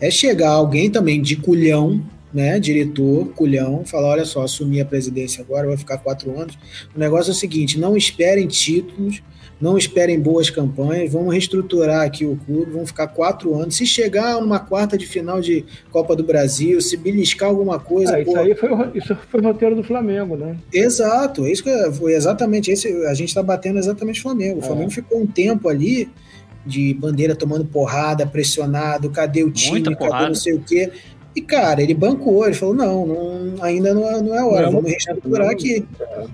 É chegar alguém também de culhão né, diretor, culhão, falar: olha só, assumir a presidência agora, vai ficar quatro anos. O negócio é o seguinte: não esperem títulos, não esperem boas campanhas, vamos reestruturar aqui o clube, vamos ficar quatro anos. Se chegar numa quarta de final de Copa do Brasil, se beliscar alguma coisa. Ah, isso aí foi, isso foi o roteiro do Flamengo, né? Exato, isso foi exatamente esse. A gente está batendo exatamente o Flamengo. O é. Flamengo ficou um tempo ali de bandeira tomando porrada, pressionado, cadê o time, cadê não sei o quê. E, cara, ele bancou, ele falou: não, não ainda não é, não é hora, não, vamos reestruturar aqui.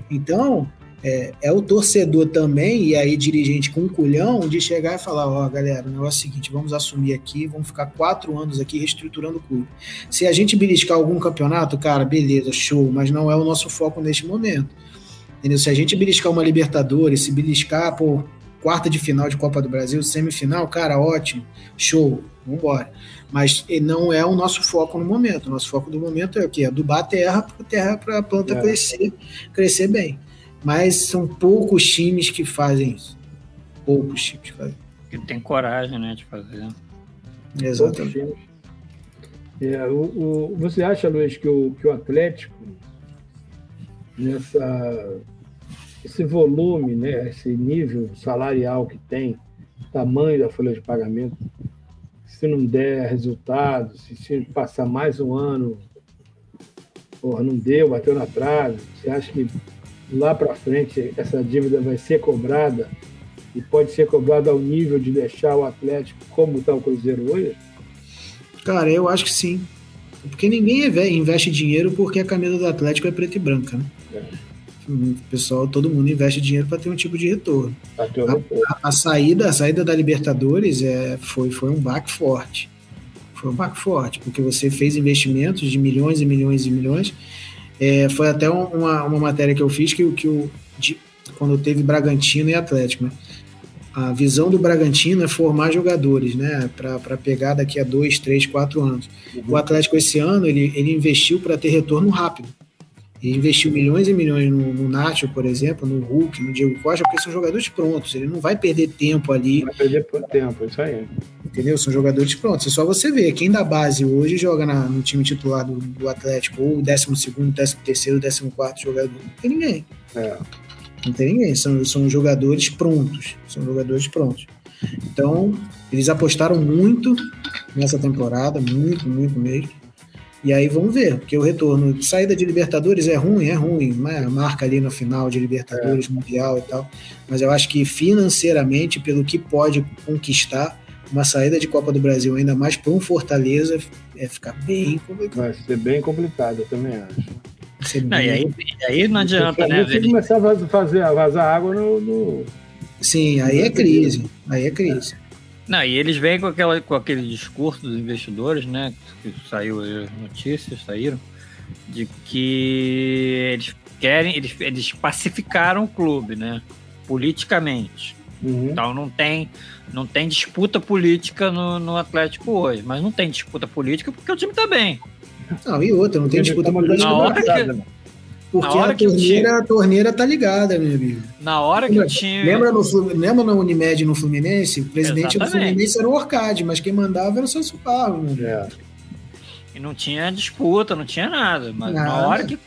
Então, é, é, o torcedor também, e aí dirigente com um culhão, de chegar e falar: ó, oh, galera, o negócio é o seguinte, vamos assumir aqui, vamos ficar quatro anos aqui reestruturando o clube. Se a gente beliscar algum campeonato, cara, beleza, show, mas não é o nosso foco neste momento. Entendeu? Se a gente beliscar uma Libertadores, se beliscar por quarta de final de Copa do Brasil, semifinal, cara, ótimo, show, vambora mas não é o nosso foco no momento. O nosso foco do momento é o quê? Adubar a terra para terra para a planta é. crescer, crescer bem. Mas são poucos times que fazem isso. Poucos times que fazem. Que tem coragem, né, de fazer. Exatamente. É, o, o, você acha, Luiz, que o, que o Atlético, nessa, esse volume, né, esse nível salarial que tem, tamanho da folha de pagamento, se não der resultado, se, se passar mais um ano, porra, não deu, bateu na trave, você acha que lá para frente essa dívida vai ser cobrada e pode ser cobrada ao nível de deixar o Atlético como está o Cruzeiro hoje? Cara, eu acho que sim. Porque ninguém investe dinheiro porque a camisa do Atlético é preta e branca, né? O pessoal, todo mundo investe dinheiro para ter um tipo de retorno. A, a, a, saída, a saída da Libertadores é, foi, foi um baque forte. Foi um baque forte, porque você fez investimentos de milhões e milhões e milhões. É, foi até uma, uma matéria que eu fiz que, que o, de, quando teve Bragantino e Atlético, né? A visão do Bragantino é formar jogadores, né? Para pegar daqui a dois, três, quatro anos. Uhum. O Atlético esse ano ele, ele investiu para ter retorno rápido. Ele investiu milhões e milhões no, no Nacho, por exemplo, no Hulk, no Diego Costa, porque são jogadores prontos. Ele não vai perder tempo ali. Não vai perder tempo, isso aí. Entendeu? São jogadores prontos. É só você ver. Quem da base hoje joga na, no time titular do, do Atlético, ou 12, 13, 14 jogador. Não tem ninguém. É. Não tem ninguém. São, são jogadores prontos. São jogadores prontos. Então, eles apostaram muito nessa temporada, muito, muito mesmo. E aí vamos ver, porque o retorno, saída de Libertadores é ruim, é ruim, né? marca ali no final de Libertadores, é. Mundial e tal. Mas eu acho que financeiramente, pelo que pode conquistar, uma saída de Copa do Brasil, ainda mais para um Fortaleza, é ficar bem complicado. Vai ser bem complicado, eu também acho. Não, e, aí, e aí não adianta, né? Se começar a fazer, a vazar água no, no... Sim, aí é crise. Aí é crise. Não, e eles vêm com, aquela, com aquele discurso dos investidores, né? Que saiu as notícias, saíram, de que eles querem, eles, eles pacificaram o clube, né? Politicamente. Uhum. Então não tem, não tem disputa política no, no Atlético hoje, mas não tem disputa política porque o time tá bem. Não, e outra, não tem disputa política. Na hora que, porque a torneira, a torneira tá ligada, meu amigo. Na hora que lembra, o time. Lembra no, lembra no Unimed no Fluminense? O presidente Exatamente. do Fluminense era o Orcade, mas quem mandava era o Celso Parro, meu é. E não tinha disputa, não tinha nada. Mas nada. na hora que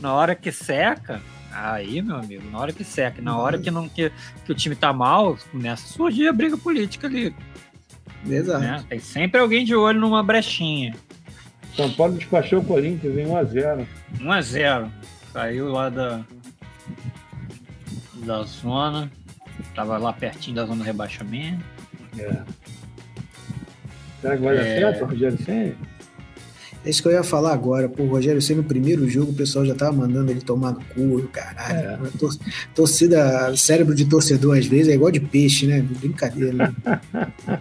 na hora que seca, aí, meu amigo, na hora que seca, na hora que, não, que, que o time tá mal, começa a surgir a briga política ali. Exato. Né? Tem sempre alguém de olho numa brechinha. São Paulo despachou o Corinthians em 1x0. 1x0. Saiu lá da, da zona. Tava lá pertinho da zona do rebaixamento. É. Será que vai dar é... certo, Rogério Senna? É isso que eu ia falar agora. Pô, o Rogério Senna, no primeiro jogo, o pessoal já tava mandando ele tomar no cu, caralho. É. Tor torcida, cérebro de torcedor, às vezes, é igual de peixe, né? Brincadeira, né?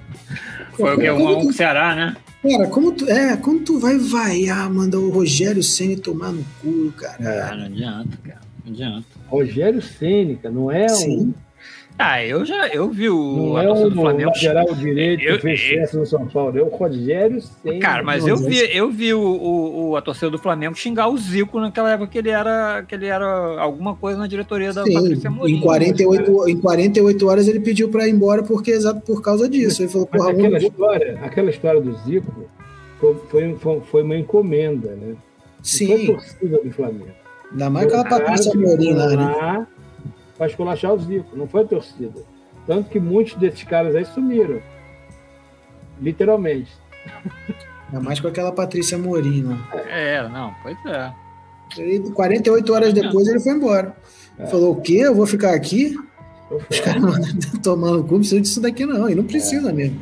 Foi o que? Um a um Ceará, né? Cara, como tu, é, como tu vai vaiar, mandar o Rogério Senna tomar no cu, cara? É, não adianta, cara. Não adianta. Rogério Cênica, não é Sim. um ah, eu já eu vi o não é o do Flamengo. lateral direito eu, fez no São Paulo, é o Rogério Senna. Cara, mas eu vi, eu vi o, o, a torcida do Flamengo xingar o Zico naquela época que ele era, que ele era alguma coisa na diretoria da Sim, Patrícia Mourinho. Em 48, em 48 horas ele pediu para ir embora porque exato por causa disso. Ele falou, porra, aquela, história, aquela história do Zico foi, foi, foi uma encomenda, né? Sim. Foi torcida do Flamengo. Ainda mais aquela Patrícia Mourinho lá, né? Para esculachar o Zico, não foi a torcida. Tanto que muitos desses caras aí sumiram. Literalmente. Ainda mais com aquela Patrícia Morina. É, não, pois é. E 48 horas depois ele foi embora. É. Falou: o quê? Eu vou ficar aqui? Os caras tomando cu, não precisa disso daqui, não. E não precisa é. mesmo.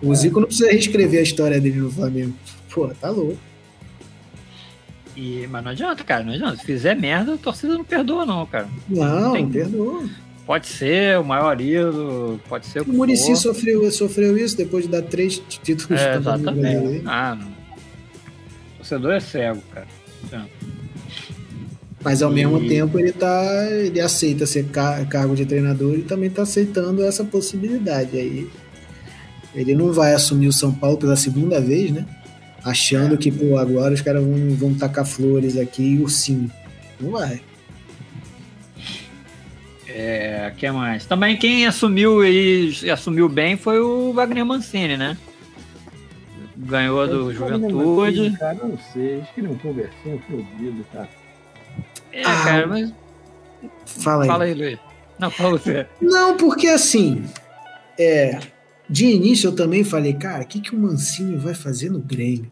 O Zico não precisa reescrever a história dele no Flamengo. Pô, tá louco. E, mas não adianta, cara, não adianta. Se fizer merda, a torcida não perdoa, não, cara. Não, Tem... perdoa. Pode ser o maior ídolo, pode ser o. O Murici sofreu, sofreu isso depois de dar três títulos é, Exatamente. Ah, não. O torcedor é cego, cara. Mas ao e... mesmo tempo ele tá. Ele aceita ser car cargo de treinador e também tá aceitando essa possibilidade. Aí ele não vai assumir o São Paulo pela segunda vez, né? Achando que, pô, agora os caras vão, vão tacar flores aqui e ursinho. Não vai. É, que mais? Também quem assumiu e assumiu bem foi o Wagner Mancini, né? Ganhou do Juventude. Mancini, cara, não sei, acho que ele é um conversinho fodido, tá? É, ah, cara, mas. Fala aí. Fala aí, Luiz. Não, fala você. Não, porque assim. É, de início eu também falei, cara, o que, que o Mancini vai fazer no Grêmio?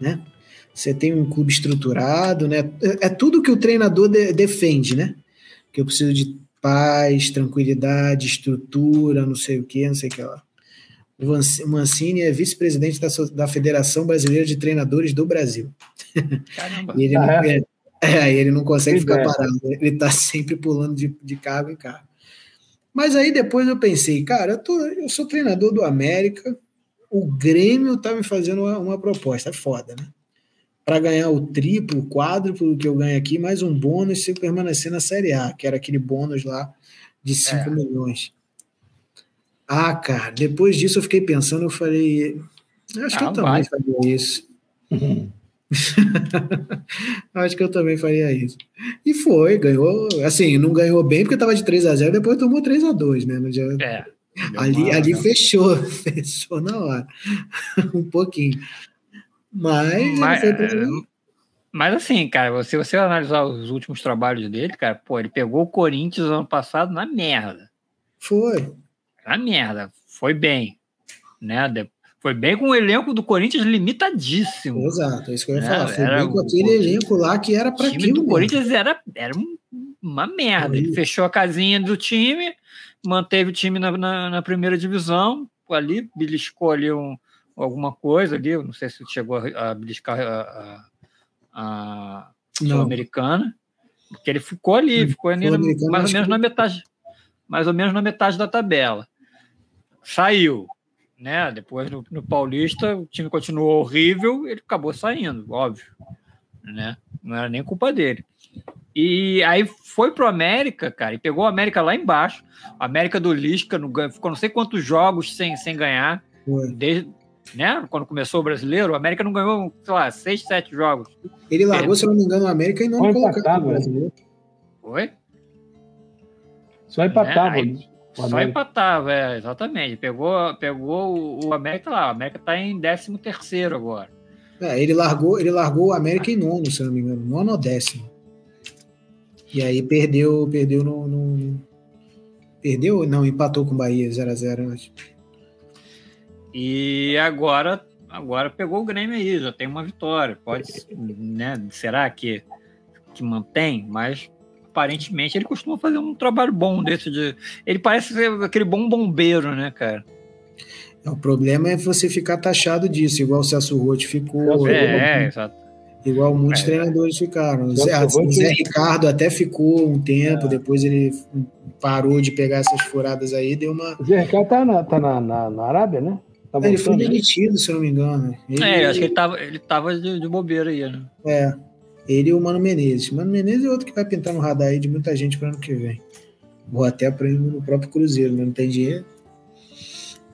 Né? Você tem um clube estruturado, né? É, é tudo que o treinador de, defende, né? Que eu preciso de paz, tranquilidade, estrutura, não sei o que, não sei o que lá. O Mancini é vice-presidente da, da, Federação Brasileira de Treinadores do Brasil. Caramba. ele, não, ah, é, é, ele não consegue ficar parado, ele está sempre pulando de, de cargo em cargo. Mas aí depois eu pensei, cara, eu, tô, eu sou treinador do América, o Grêmio tá me fazendo uma, uma proposta, é foda, né? Para ganhar o triplo, o quádruplo que eu ganho aqui, mais um bônus se eu permanecer na Série A, que era aquele bônus lá de 5 é. milhões. Ah, cara, depois disso eu fiquei pensando, eu falei, acho que eu também faria isso. Acho que eu também faria isso. E foi, ganhou. Assim, não ganhou bem porque estava de 3 a 0 depois tomou 3 a 2 né? No dia... É, ali, ali fechou, fechou na hora. um pouquinho. Mas. Mas, mas assim, cara, se você analisar os últimos trabalhos dele, cara, pô, ele pegou o Corinthians ano passado na merda. Foi. Na merda. Foi bem. Né? Foi bem com o elenco do Corinthians limitadíssimo. Exato, é isso que eu ia né? falar. Foi era bem com aquele elenco lá que era para aquilo. O time do Corinthians era, era uma merda. Ele fechou a casinha do time, manteve o time na, na, na primeira divisão, ali, beliscou ali um, alguma coisa ali, não sei se chegou a, a beliscar a, a, a Sul-Americana, porque ele ficou ali, ficou ali na, mais ou menos que... na metade, mais ou menos na metade da tabela. Saiu, né? Depois no, no, Paulista o time continuou horrível, ele acabou saindo, óbvio, né? Não era nem culpa dele. E aí foi pro América, cara, e pegou o América lá embaixo. A América do Lisca não ganha, ficou não sei quantos jogos sem, sem ganhar. Desde, né? Quando começou o brasileiro, o América não ganhou, sei lá, seis, sete jogos. Ele largou, se eu não me engano, o América e não colocou o brasileiro. Oi? Só empatava. Né? Só empatava, é, exatamente. Pegou, pegou o, América lá. O América está em 13 terceiro agora. É, ele largou, ele largou o América em nono, se não me engano. Nono ou décimo. E aí perdeu, perdeu no, no Perdeu? Não, empatou com o Bahia 0x0, E agora, agora pegou o Grêmio aí, já tem uma vitória. Pode, né? Será que, que mantém? Mas aparentemente ele costuma fazer um trabalho bom desse de. Ele parece ser aquele bom bombeiro, né, cara? O problema é você ficar taxado disso, igual o Celso Rotti ficou. É, é exato. Igual muitos é, treinadores ficaram. O Zé, o Zé Ricardo até ficou um tempo, é. depois ele parou de pegar essas furadas aí, deu uma. O Zé Ricardo tá na, tá na, na, na Arábia, né? Tá ele foi né? demitido, se eu não me engano. Ele, é, acho que ele tava, ele tava de, de bobeira aí, né? É. Ele e o Mano Menezes. Mano Menezes é outro que vai pintar no radar aí de muita gente para ano que vem. Ou até para no próprio Cruzeiro, né? Não tem dinheiro.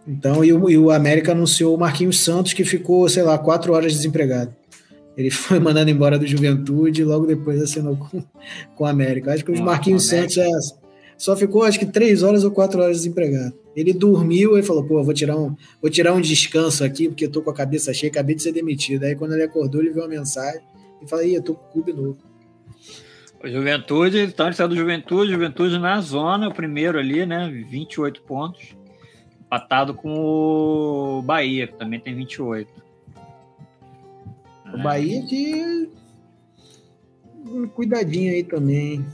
Então, e o, e o América anunciou o Marquinhos Santos, que ficou, sei lá, quatro horas desempregado. Ele foi mandado embora do Juventude e logo depois assinou com, com o América. Acho que o Marquinhos Santos é, só ficou, acho que três horas ou quatro horas desempregado. Ele dormiu e falou: pô, vou tirar, um, vou tirar um descanso aqui, porque eu tô com a cabeça cheia, acabei de ser demitido. Aí quando ele acordou, ele viu uma mensagem e falou: ih, eu tô com o clube novo. Juventude, então ele saiu do Juventude, Juventude na zona, o primeiro ali, né? 28 pontos. Empatado com o Bahia, que também tem 28. O Bahia que. Um cuidadinho aí também.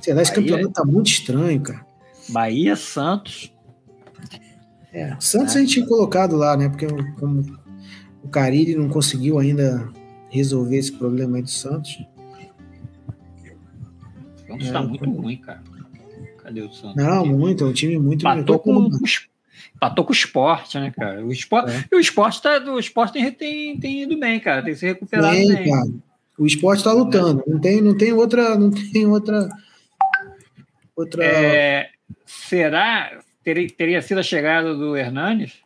Sei lá, esse Bahia... campeonato tá muito estranho, cara. Bahia, Santos. É, Santos é. a gente tinha colocado lá, né? Porque como o Carilli não conseguiu ainda resolver esse problema aí do Santos. O Santos é, tá muito ruim, cara. Cadê o Santos? Não, muito, é um time muito Empatou com, empatou com o esporte, né, cara? O esporte, é. o esporte, tá, o esporte tem, tem, tem ido bem, cara. Tem se recuperado tem, bem. Cara. O esporte está lutando. Não tem, não tem outra, não tem outra. Outra. É, será teria, teria sido a chegada do Hernanes?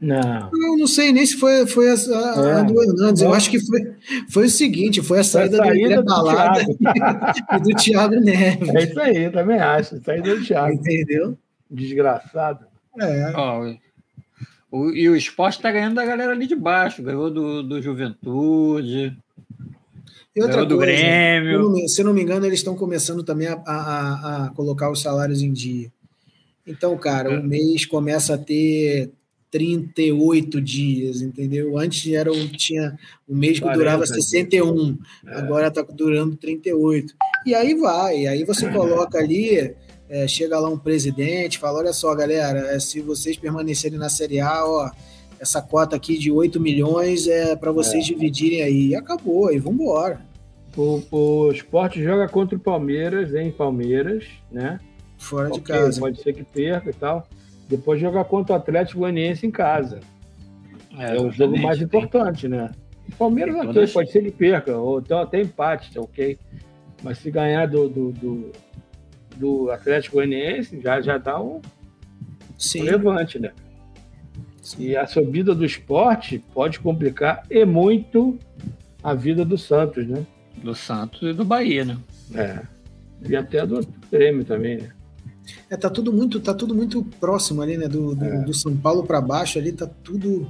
Não. Eu não sei nem se foi, foi a, a, é. a do Hernandes. Eu acho que foi, foi o seguinte: foi a saída, foi a saída do, do Balada e do Thiago Neves. É isso aí, também acho. Saída do Thiago. Entendeu? Desgraçado. É. Ó, o, e o esporte está ganhando da galera ali de baixo, ganhou do, do Juventude. E outra do coisa, Grêmio. Se não me engano, eles estão começando também a, a, a, colocar os salários em dia. Então, cara, é. o mês começa a ter 38 dias, entendeu? Antes era o, tinha o mês que 40, durava 61, é. agora está durando 38. E aí vai, aí você coloca ali é, chega lá um presidente, fala: olha só, galera, é, se vocês permanecerem na Série A, ó, essa cota aqui de 8 milhões é para vocês é. dividirem aí. E acabou, e vambora. O, o esporte joga contra o Palmeiras em Palmeiras, né? Fora de casa. Pode ser que perca e tal. Depois joga contra o Atlético Goianiense em casa. É, é o jogo mais importante, né? O Palmeiras, ok, pode ser que perca, ou então até empate, ok. Mas se ganhar do, do, do do Atlético Goianiense já, já dá um, Sim. um levante, né? Sim. E a subida do esporte pode complicar e muito a vida do Santos, né? Do Santos e do Bahia, né? É. E até do Grêmio também, né? É, tá tudo muito, tá tudo muito próximo ali, né? Do, do, é. do São Paulo para baixo ali, tá tudo.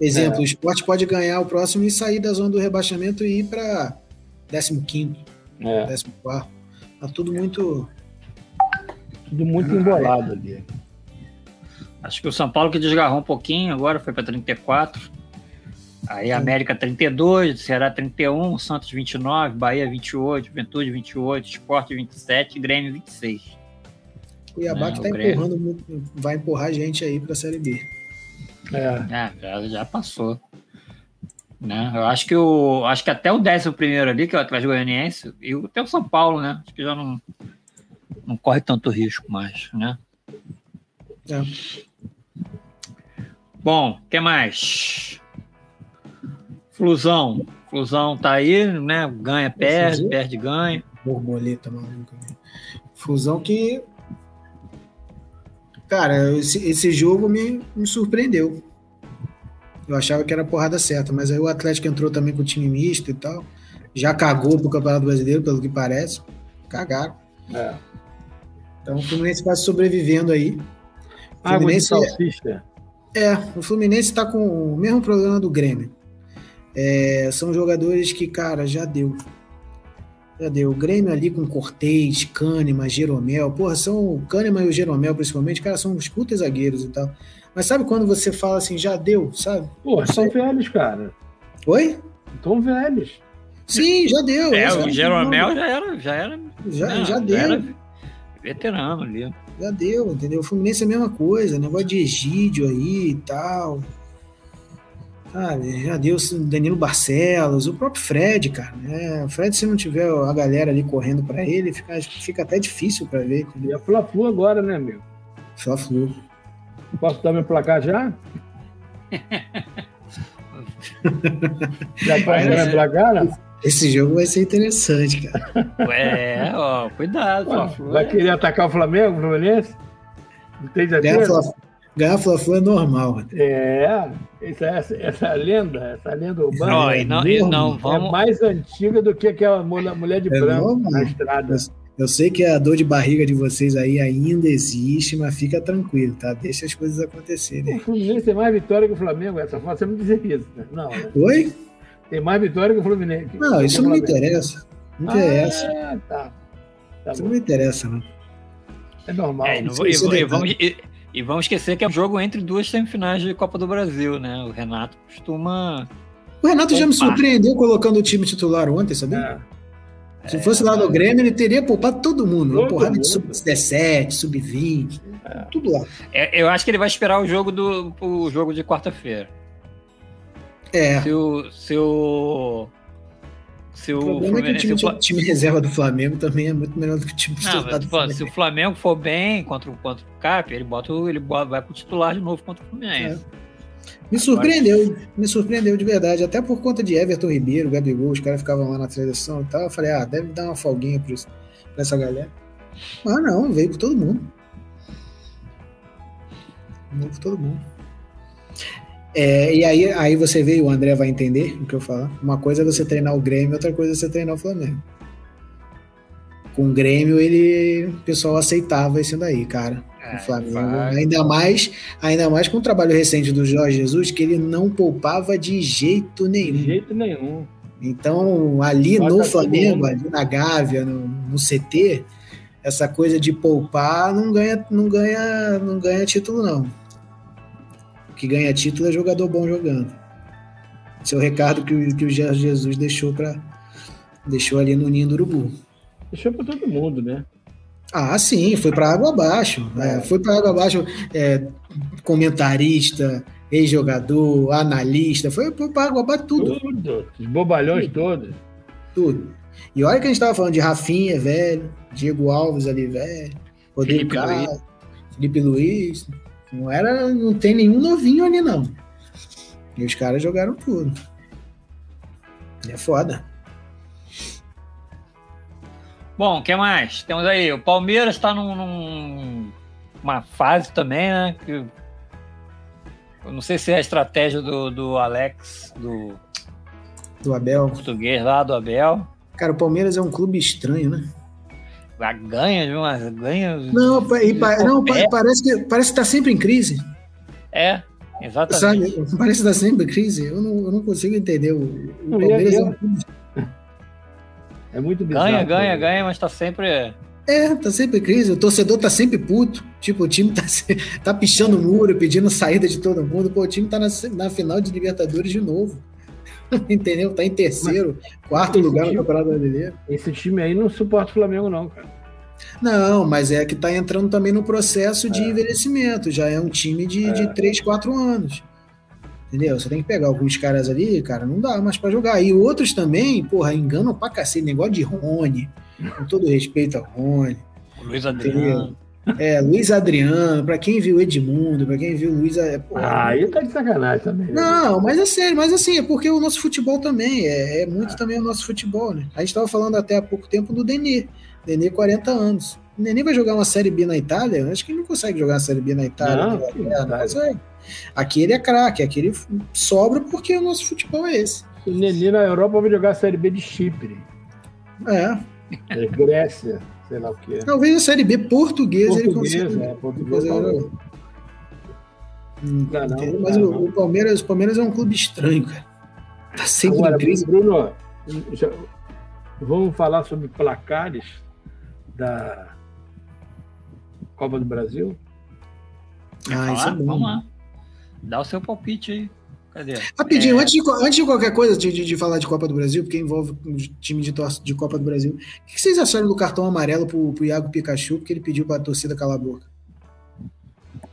Exemplo, é. o esporte pode ganhar o próximo e sair da zona do rebaixamento e ir para 15, é. 14. Tá tudo muito. Tudo muito embolado ali. Acho que o São Paulo que desgarrou um pouquinho agora, foi para 34. Aí América 32, Ceará 31, Santos 29, Bahia 28, Juventude 28, Esporte 27 Grêmio 26. Cuiabá né, que tá empurrando, vai empurrar a gente aí para a Série B. É. é. já, já passou. Né? Eu acho que o acho que até o 11 primeiro ali, que é o Atlético Goianiense, e até o São Paulo, né? Acho que já não não corre tanto risco mais, né? É. Bom, que mais? Flusão. Flusão tá aí, né? Ganha, perde, perde, ganha. Borboleta maluca. Fusão que. Cara, esse, esse jogo me, me surpreendeu. Eu achava que era porrada certa, mas aí o Atlético entrou também com o time misto e tal. Já cagou pro Campeonato Brasileiro, pelo que parece. Cagaram. É. Então o Fluminense vai sobrevivendo aí. O Fluminense é, é, o Fluminense está com o mesmo problema do Grêmio. É, são jogadores que, cara, já deu. Já deu. O Grêmio ali com Cortez, Kahneman, Jeromel. Porra, são o Kahneman e o Jeromel, principalmente, cara, são os putas zagueiros e tal. Mas sabe quando você fala assim, já deu, sabe? Porra, são velhos, cara. Oi? Estão velhos. Sim, já deu. É, o Jeromel já era. Já, era, já, não, já deu. Já era veterano ali. Já deu, entendeu? O Fluminense é a mesma coisa, negócio de Egídio aí e tal. Sabe, já deu Danilo Barcelos, o próprio Fred, cara. Né? O Fred, se não tiver a galera ali correndo para ele, fica, fica até difícil para ver. Entendeu? E a Fla-Flu agora, né, meu? Fla-Flu. Posso dar meu placar já? já pode dar meu placar, né? Esse jogo vai ser interessante, cara. É, ó, cuidado. vai querer atacar o Flamengo, o Fluminense? Não tem certeza? Ganhar Fla-Flu é normal. É, essa, essa, essa lenda, essa lenda urbana não, é, não, não, vamos... é mais antiga do que aquela mulher de é branco normal. na estrada. Eu, eu, sei que a dor de barriga de vocês aí ainda existe, mas fica tranquilo, tá? Deixa as coisas acontecerem. O Fluminense tem mais vitória que o Flamengo, essa forma você não dizer isso, né? Não. Né? Oi? Tem mais vitória que o Fluminense. Não, isso não me interessa. Não interessa. Ah, tá. tá isso bom. não me interessa, não. É normal. É, não, e, e, vamos, e, e vamos esquecer que é um jogo entre duas semifinais de Copa do Brasil, né? O Renato costuma. O Renato já me surpreendeu colocando o time titular ontem, sabia? É. Se fosse lá no Grêmio, ele teria poupado todo mundo. Todo porrada mundo. de sub-17, sub-20, é. tudo lá. É, eu acho que ele vai esperar o jogo do o jogo de quarta-feira. É. Se o, se o, se o, o problema Fluminense, é que o time, time, reserva do Flamengo também é muito melhor do que o time titular do Flamengo. Se o Flamengo for bem contra, contra o Cap, ele, bota, ele bota, vai pro titular de novo contra o Fluminense. É. Me surpreendeu, me surpreendeu de verdade, até por conta de Everton Ribeiro, Gabigol, os caras ficavam lá na seleção e tal. Eu falei, ah, deve dar uma folguinha pra, pra essa galera. Mas não, veio por todo mundo. Veio por todo mundo. É, e aí, aí você vê, o André vai entender o que eu falo. Uma coisa é você treinar o Grêmio, outra coisa é você treinar o Flamengo. Com o Grêmio, ele, o pessoal aceitava isso daí, cara. É, o Flamengo, ainda mais, ainda mais com o trabalho recente do Jorge Jesus, que ele não poupava de jeito nenhum. De jeito nenhum. Então, ali Bota no Flamengo, ali na Gávea, no, no CT, essa coisa de poupar não ganha, não ganha, não ganha título, não que ganha título é jogador bom jogando. Esse é o recado que o, que o Jesus deixou para deixou ali no ninho do urubu. Deixou para todo mundo, né? Ah, sim, foi para água abaixo. É, foi para água abaixo. É, comentarista, ex-jogador, analista, foi para água abaixo tudo. Tudo, os bobalhões tudo. todos. Tudo. E olha que a gente estava falando de Rafinha, velho, Diego Alves ali, velho, Rodrigo Felipe Carlos, Luiz. Felipe Luiz, não era, não tem nenhum novinho ali não. E os caras jogaram tudo. É foda. Bom, o que mais? Temos aí, o Palmeiras está num, num, uma fase também, né? Que, eu não sei se é a estratégia do, do Alex, do, do Abel. Português lá, do Abel. Cara, o Palmeiras é um clube estranho, né? Ganha, mas ganha. Não, e, não parece que parece que tá sempre em crise. É, exatamente. Sabe, parece que tá sempre em crise. Eu não, eu não consigo entender. O, o Palmeiras é, é, é muito bizarro. Ganha, ganha, ganha, mas tá sempre. É, tá sempre em crise. O torcedor tá sempre puto. Tipo, o time tá, tá pichando o muro, pedindo saída de todo mundo. Pô, o time tá na, na final de Libertadores de novo. Entendeu? Tá em terceiro, Mas quarto lugar time, no Campeonato Brasileiro. Esse time aí não suporta o Flamengo, não, cara. Não, mas é que tá entrando também no processo de é. envelhecimento. Já é um time de, é. de 3, 4 anos. Entendeu? Você tem que pegar alguns caras ali, cara, não dá mais para jogar. E outros também, porra, enganam pra cacete. Negócio de Rony, com todo respeito ao Rony. Luiz Adriano. É, Luiz Adriano, pra quem viu Edmundo, pra quem viu Luiz. É, ah, aí tá de sacanagem também. Né? Não, mas é sério, mas assim, é porque o nosso futebol também, é, é muito ah. também o nosso futebol, né? A gente tava falando até há pouco tempo do Denê. Denê, 40 anos. O Nenê vai jogar uma Série B na Itália? Acho que ele não consegue jogar uma Série B na Itália. Não, não consegue. Aqui ele é craque, aqui ele sobra porque o nosso futebol é esse. O Nenê na Europa vai jogar a Série B de Chipre. É. é Grécia sei lá o que é. Talvez a Série B portuguesa, portuguesa ele consiga. É, portuguesa. Hum, não, não, mas não, o, o, Palmeiras, o Palmeiras é um clube estranho, cara. Tá sempre Agora, crise. Bruno, Vamos falar sobre placares da Copa do Brasil? Ah, isso é bom. Vamos lá. Dá o seu palpite aí. Cadê? Rapidinho, é... antes, de, antes de qualquer coisa, de, de, de, falar de Copa do Brasil, porque envolve o time de, de Copa do Brasil, o que vocês acharam do cartão amarelo pro, pro Iago Pikachu, porque ele pediu pra torcida calar a boca?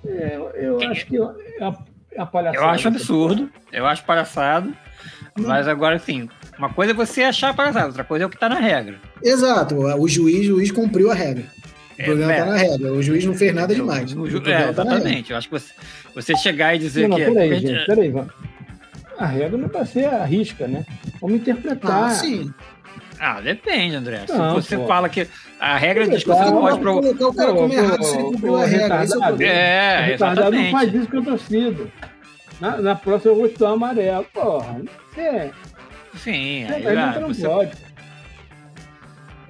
É, eu acho que é a, é a palhaçada. Eu acho absurdo, eu acho palhaçado, mas agora, assim, uma coisa é você achar palhaçada, outra coisa é o que tá na regra. Exato, o juiz, o juiz cumpriu a regra. O problema está é. na regra. O juiz não fez nada demais. O, o, o é, tá exatamente. Eu acho que você, você chegar e dizer não, que. Não, peraí, gente, peraí. A regra não vai ser a risca, né? Vamos interpretar. Ah, sim. Ah, depende, André. Não, Se você pô. fala que a regra diz que você não pode provocar o cara como errado se ele cumpriu a regra. É, é exatamente. não faz isso com a torcida. Na, na próxima eu vou estudar amarelo. Porra, é. Sim, aí, aí não você... pode.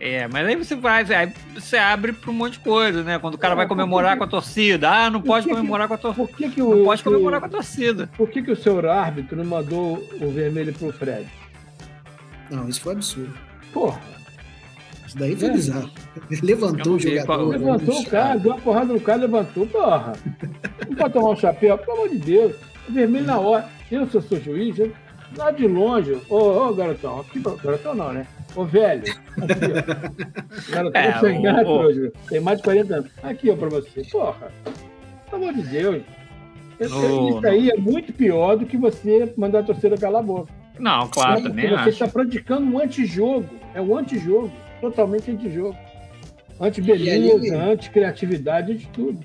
É, mas aí você vai, aí você abre para um monte de coisa, né? Quando o cara vai comemorar com a torcida, ah, não pode comemorar com a torcida. Por que, que o, não pode comemorar com a torcida. Por que, que o seu árbitro não mandou o vermelho pro Fred? Não, isso foi absurdo. Porra. Isso daí foi é. bizarro. Ele levantou o jogador. Levantou o cara, deu uma porrada no cara, levantou, porra. Não pode tomar um chapéu, pelo amor de Deus. Vermelho na hora. Eu, se eu sou juiz, lá de longe, ô, ô garotão, aqui, garotão não, né? Ô, velho, aqui, ó. é, chegar, o, tem mais de 40 anos. Aqui, ó, pra você. Porra, pelo amor de Deus. Isso aí é muito pior do que você mandar a torcida calar a boca. Não, claro, também Você está praticando um antijogo. É um antijogo. Totalmente antijogo. Anti-beleza, anti-criatividade, de tudo.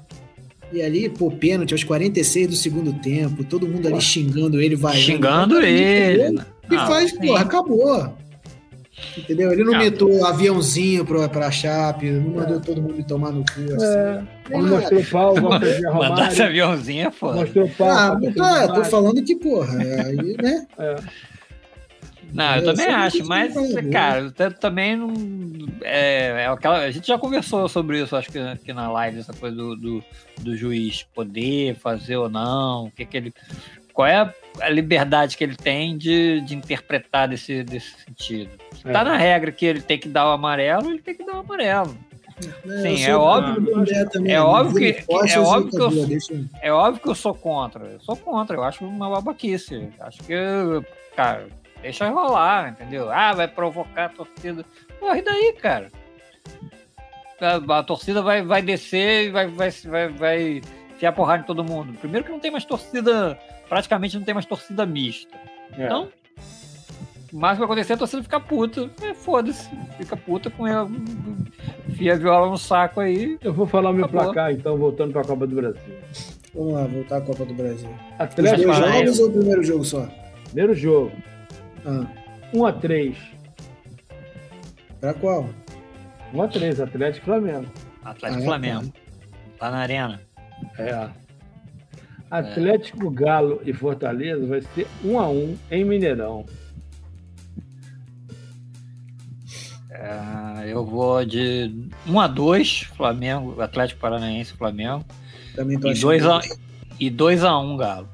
E ali, pô, pênalti aos 46 do segundo tempo, todo mundo ali xingando ele, vai. Xingando ele. E ah, faz, porra, acabou. Entendeu? Ele não ah, meteu aviãozinho pra, pra Chape, não mandou é. todo mundo tomar no cu. Assim. É. Ele mostrou pau, Mandar esse aviãozinho é foda. Mostrou pau. Ah, tá, tô falando que, porra, aí, né? É. Não, eu também acho, mas, cara, também não. É, é aquela, a gente já conversou sobre isso, acho que aqui na live, essa coisa do, do, do juiz poder fazer ou não, o que, que ele. Qual é a liberdade que ele tem de, de interpretar desse, desse sentido? Se é. tá na regra que ele tem que dar o amarelo, ele tem que dar o amarelo. É, Sim, é óbvio. É óbvio que é óbvio que eu, é óbvio que eu sou contra. Eu sou contra. Eu acho uma babaquice. Acho que, cara, Deixa rolar, entendeu? Ah, vai provocar a torcida. Porra, e daí, cara? A, a torcida vai, vai descer e vai, vai, vai, vai enfiar porrada em todo mundo. Primeiro que não tem mais torcida, praticamente não tem mais torcida mista. É. Então, o máximo que vai acontecer é a torcida ficar puta. É, foda-se. Fica puta com ela. Enfia a viola no saco aí. Eu vou falar meu placar, então, voltando para a Copa do Brasil. Vamos lá, voltar à Copa do Brasil. Atlético Os dois jogos ou o primeiro jogo só? Primeiro jogo. Ah. 1 a 3 Pra qual? 1 a 3 Atlético e Flamengo. Atlético e ah, Flamengo. Tá. Lá na arena. É. Atlético, é. Galo e Fortaleza vai ser 1 a 1 em Mineirão. É, eu vou de 1 a 2 Flamengo, Atlético Paranaense Flamengo. Também tô e 2 a, e 2 a 1 Galo.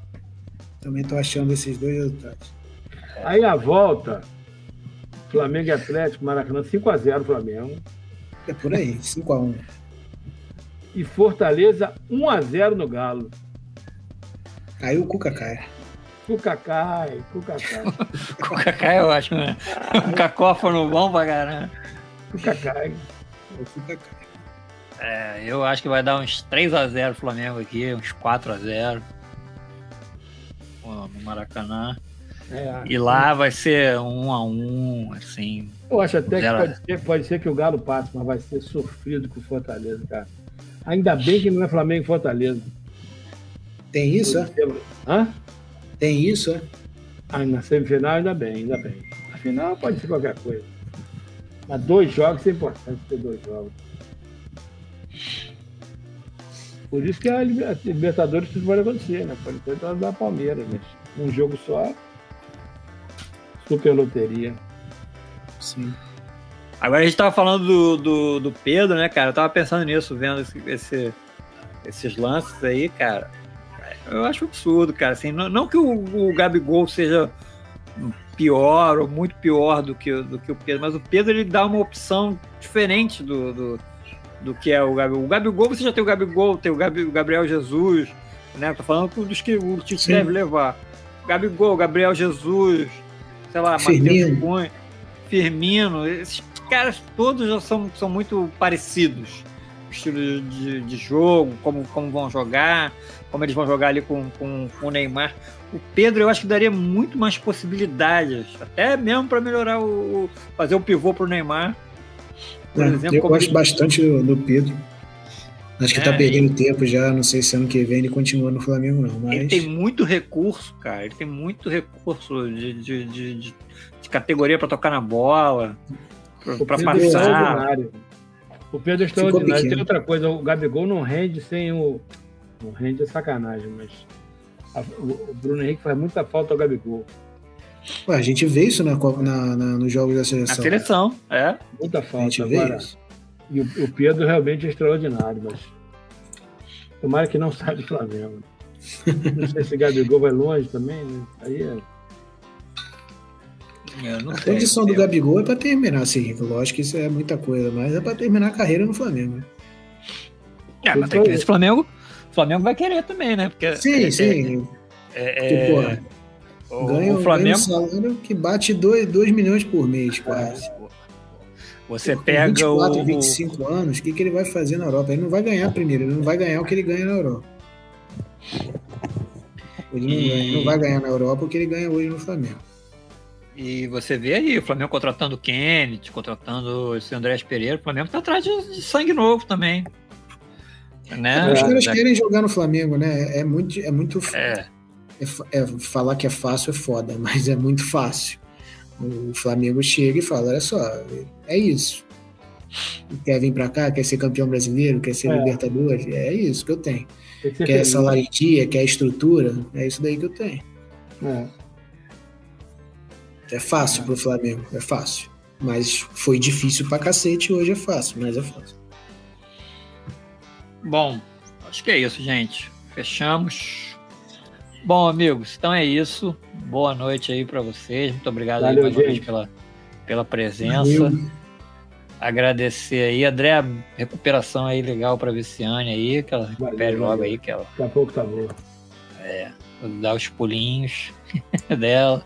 Também tô achando esses dois resultados. Aí a volta, Flamengo e Atlético, Maracanã, 5x0 Flamengo. É por aí, 5x1. E Fortaleza, 1x0 no Galo. Aí o Cuca cai. Cuca cai, Cuca cai. Cuca cai, eu acho, né? Um cacófono bom pra caramba. Cuca cai. O Cuca cai. É, eu acho que vai dar uns 3x0 Flamengo aqui, uns 4x0 no Maracanã. É, e lá vai ser um a um, assim. Eu acho até que pode ser, pode ser, que o Galo passe, mas vai ser sofrido com o Fortaleza, cara. Ainda bem que não é Flamengo e Fortaleza. Tem isso, é? Hã? Tem isso, é? Ah, na semifinal, ainda bem, ainda bem. Na final pode ser qualquer coisa. Mas dois jogos é importante ter dois jogos. Por isso que a Libertadores pode acontecer, né? Pode ser da Palmeiras, né? Um jogo só Super loteria. Sim. Agora a gente tava falando do, do, do, Pedro, né, cara? Eu tava pensando nisso, vendo esse, esse, esses lances aí, cara. Eu acho absurdo, cara. Assim, não, não que o, o Gabigol seja pior ou muito pior do que, do que o Pedro, mas o Pedro ele dá uma opção diferente do, do, do que é o Gabigol. O Gabigol, você já tem o Gabigol, tem o, Gabi, o Gabriel Jesus, né? Tô falando dos que o Tite deve levar. Gabigol, Gabriel Jesus, sei lá, Matheus Cunha, Firmino, esses caras todos já são, são muito parecidos. Estilo de, de jogo, como, como vão jogar, como eles vão jogar ali com, com, com o Neymar. O Pedro eu acho que daria muito mais possibilidades, até mesmo para melhorar o. fazer o pivô para o Neymar. Por é, exemplo, eu gosto ele... bastante do, do, Pedro. Acho que tá é, perdendo tempo já, não sei se ano que vem ele continua no Flamengo, não. Mas... Ele tem muito recurso, cara. Ele tem muito recurso de, de, de, de categoria para tocar na bola, para passar. É o Pedro é extraordinário. Tem outra coisa, o Gabigol não rende sem o. Não rende é sacanagem, mas a, o Bruno Henrique faz muita falta ao Gabigol. Ué, a gente vê isso na, na, na, nos jogos da seleção. Na seleção, é. Muita falta. A gente agora. vê isso. E o, o, Pedro realmente é extraordinário, mas. Tomara que não saia do Flamengo. Não sei se o Gabigol vai longe também, né? Aí é. A condição do Gabigol é para terminar, assim, lógico que isso é muita coisa, mas é para terminar a carreira no Flamengo. É, mas tem que esse Flamengo, Flamengo vai querer também, né? Porque sim, é, sim. É, é, o, ganha, o Flamengo... ganha um salário que bate 2 milhões por mês, quase. Você pega 24, o... 25 anos, o que, que ele vai fazer na Europa? Ele não vai ganhar primeiro, ele não vai ganhar o que ele ganha na Europa. Ele não, e... não vai ganhar na Europa o que ele ganha hoje no Flamengo. E você vê aí o Flamengo contratando o Kennedy, contratando esse André Pereira. O Flamengo tá atrás de, de sangue novo também. Né? Os caras querem jogar no Flamengo, né? É muito. É muito é. É, é, falar que é fácil é foda, mas é muito fácil. O Flamengo chega e fala: olha só, é isso. Quer vir para cá, quer ser campeão brasileiro, quer ser é. Libertadores, é isso que eu tenho. Que quer feliz. salário dia, quer estrutura, é isso daí que eu tenho. É, é fácil pro Flamengo, é fácil. Mas foi difícil pra cacete, hoje é fácil, mas é fácil. Bom, acho que é isso, gente. Fechamos. Bom, amigos, então é isso. Boa noite aí para vocês. Muito obrigado Valeu, aí mais uma vez pela, pela presença. Valeu. Agradecer aí, André, recuperação aí legal para Viciane aí, que ela recupere Valeu, logo aí. Que ela, Daqui a pouco tá bom. É, dar os pulinhos dela.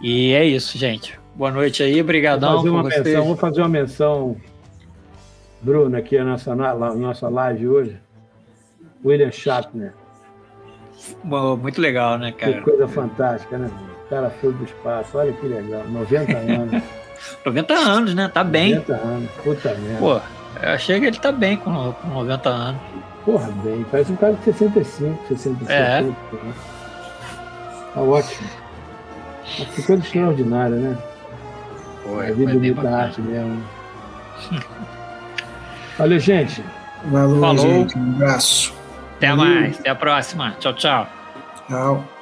E é isso, gente. Boa noite aí, brigadão. Vou fazer uma menção, vou fazer uma menção, Bruno, aqui a nossa, a nossa live hoje. William Shatner. Muito legal, né, cara? Que coisa fantástica, né? O cara foi do espaço, olha que legal. 90 anos. 90 anos, né? Tá bem. 90 anos, puta merda. Pô, eu achei que ele tá bem com, com 90 anos. Porra, bem. Parece um cara de 65, 65. É. Né? Tá ótimo. Que coisa extraordinária, né? Pô, é vida bonita arte mesmo. Valeu, gente. Valeu, Falou. gente. Um abraço. Até Valeu. mais. Até a próxima. Tchau, tchau. Tchau.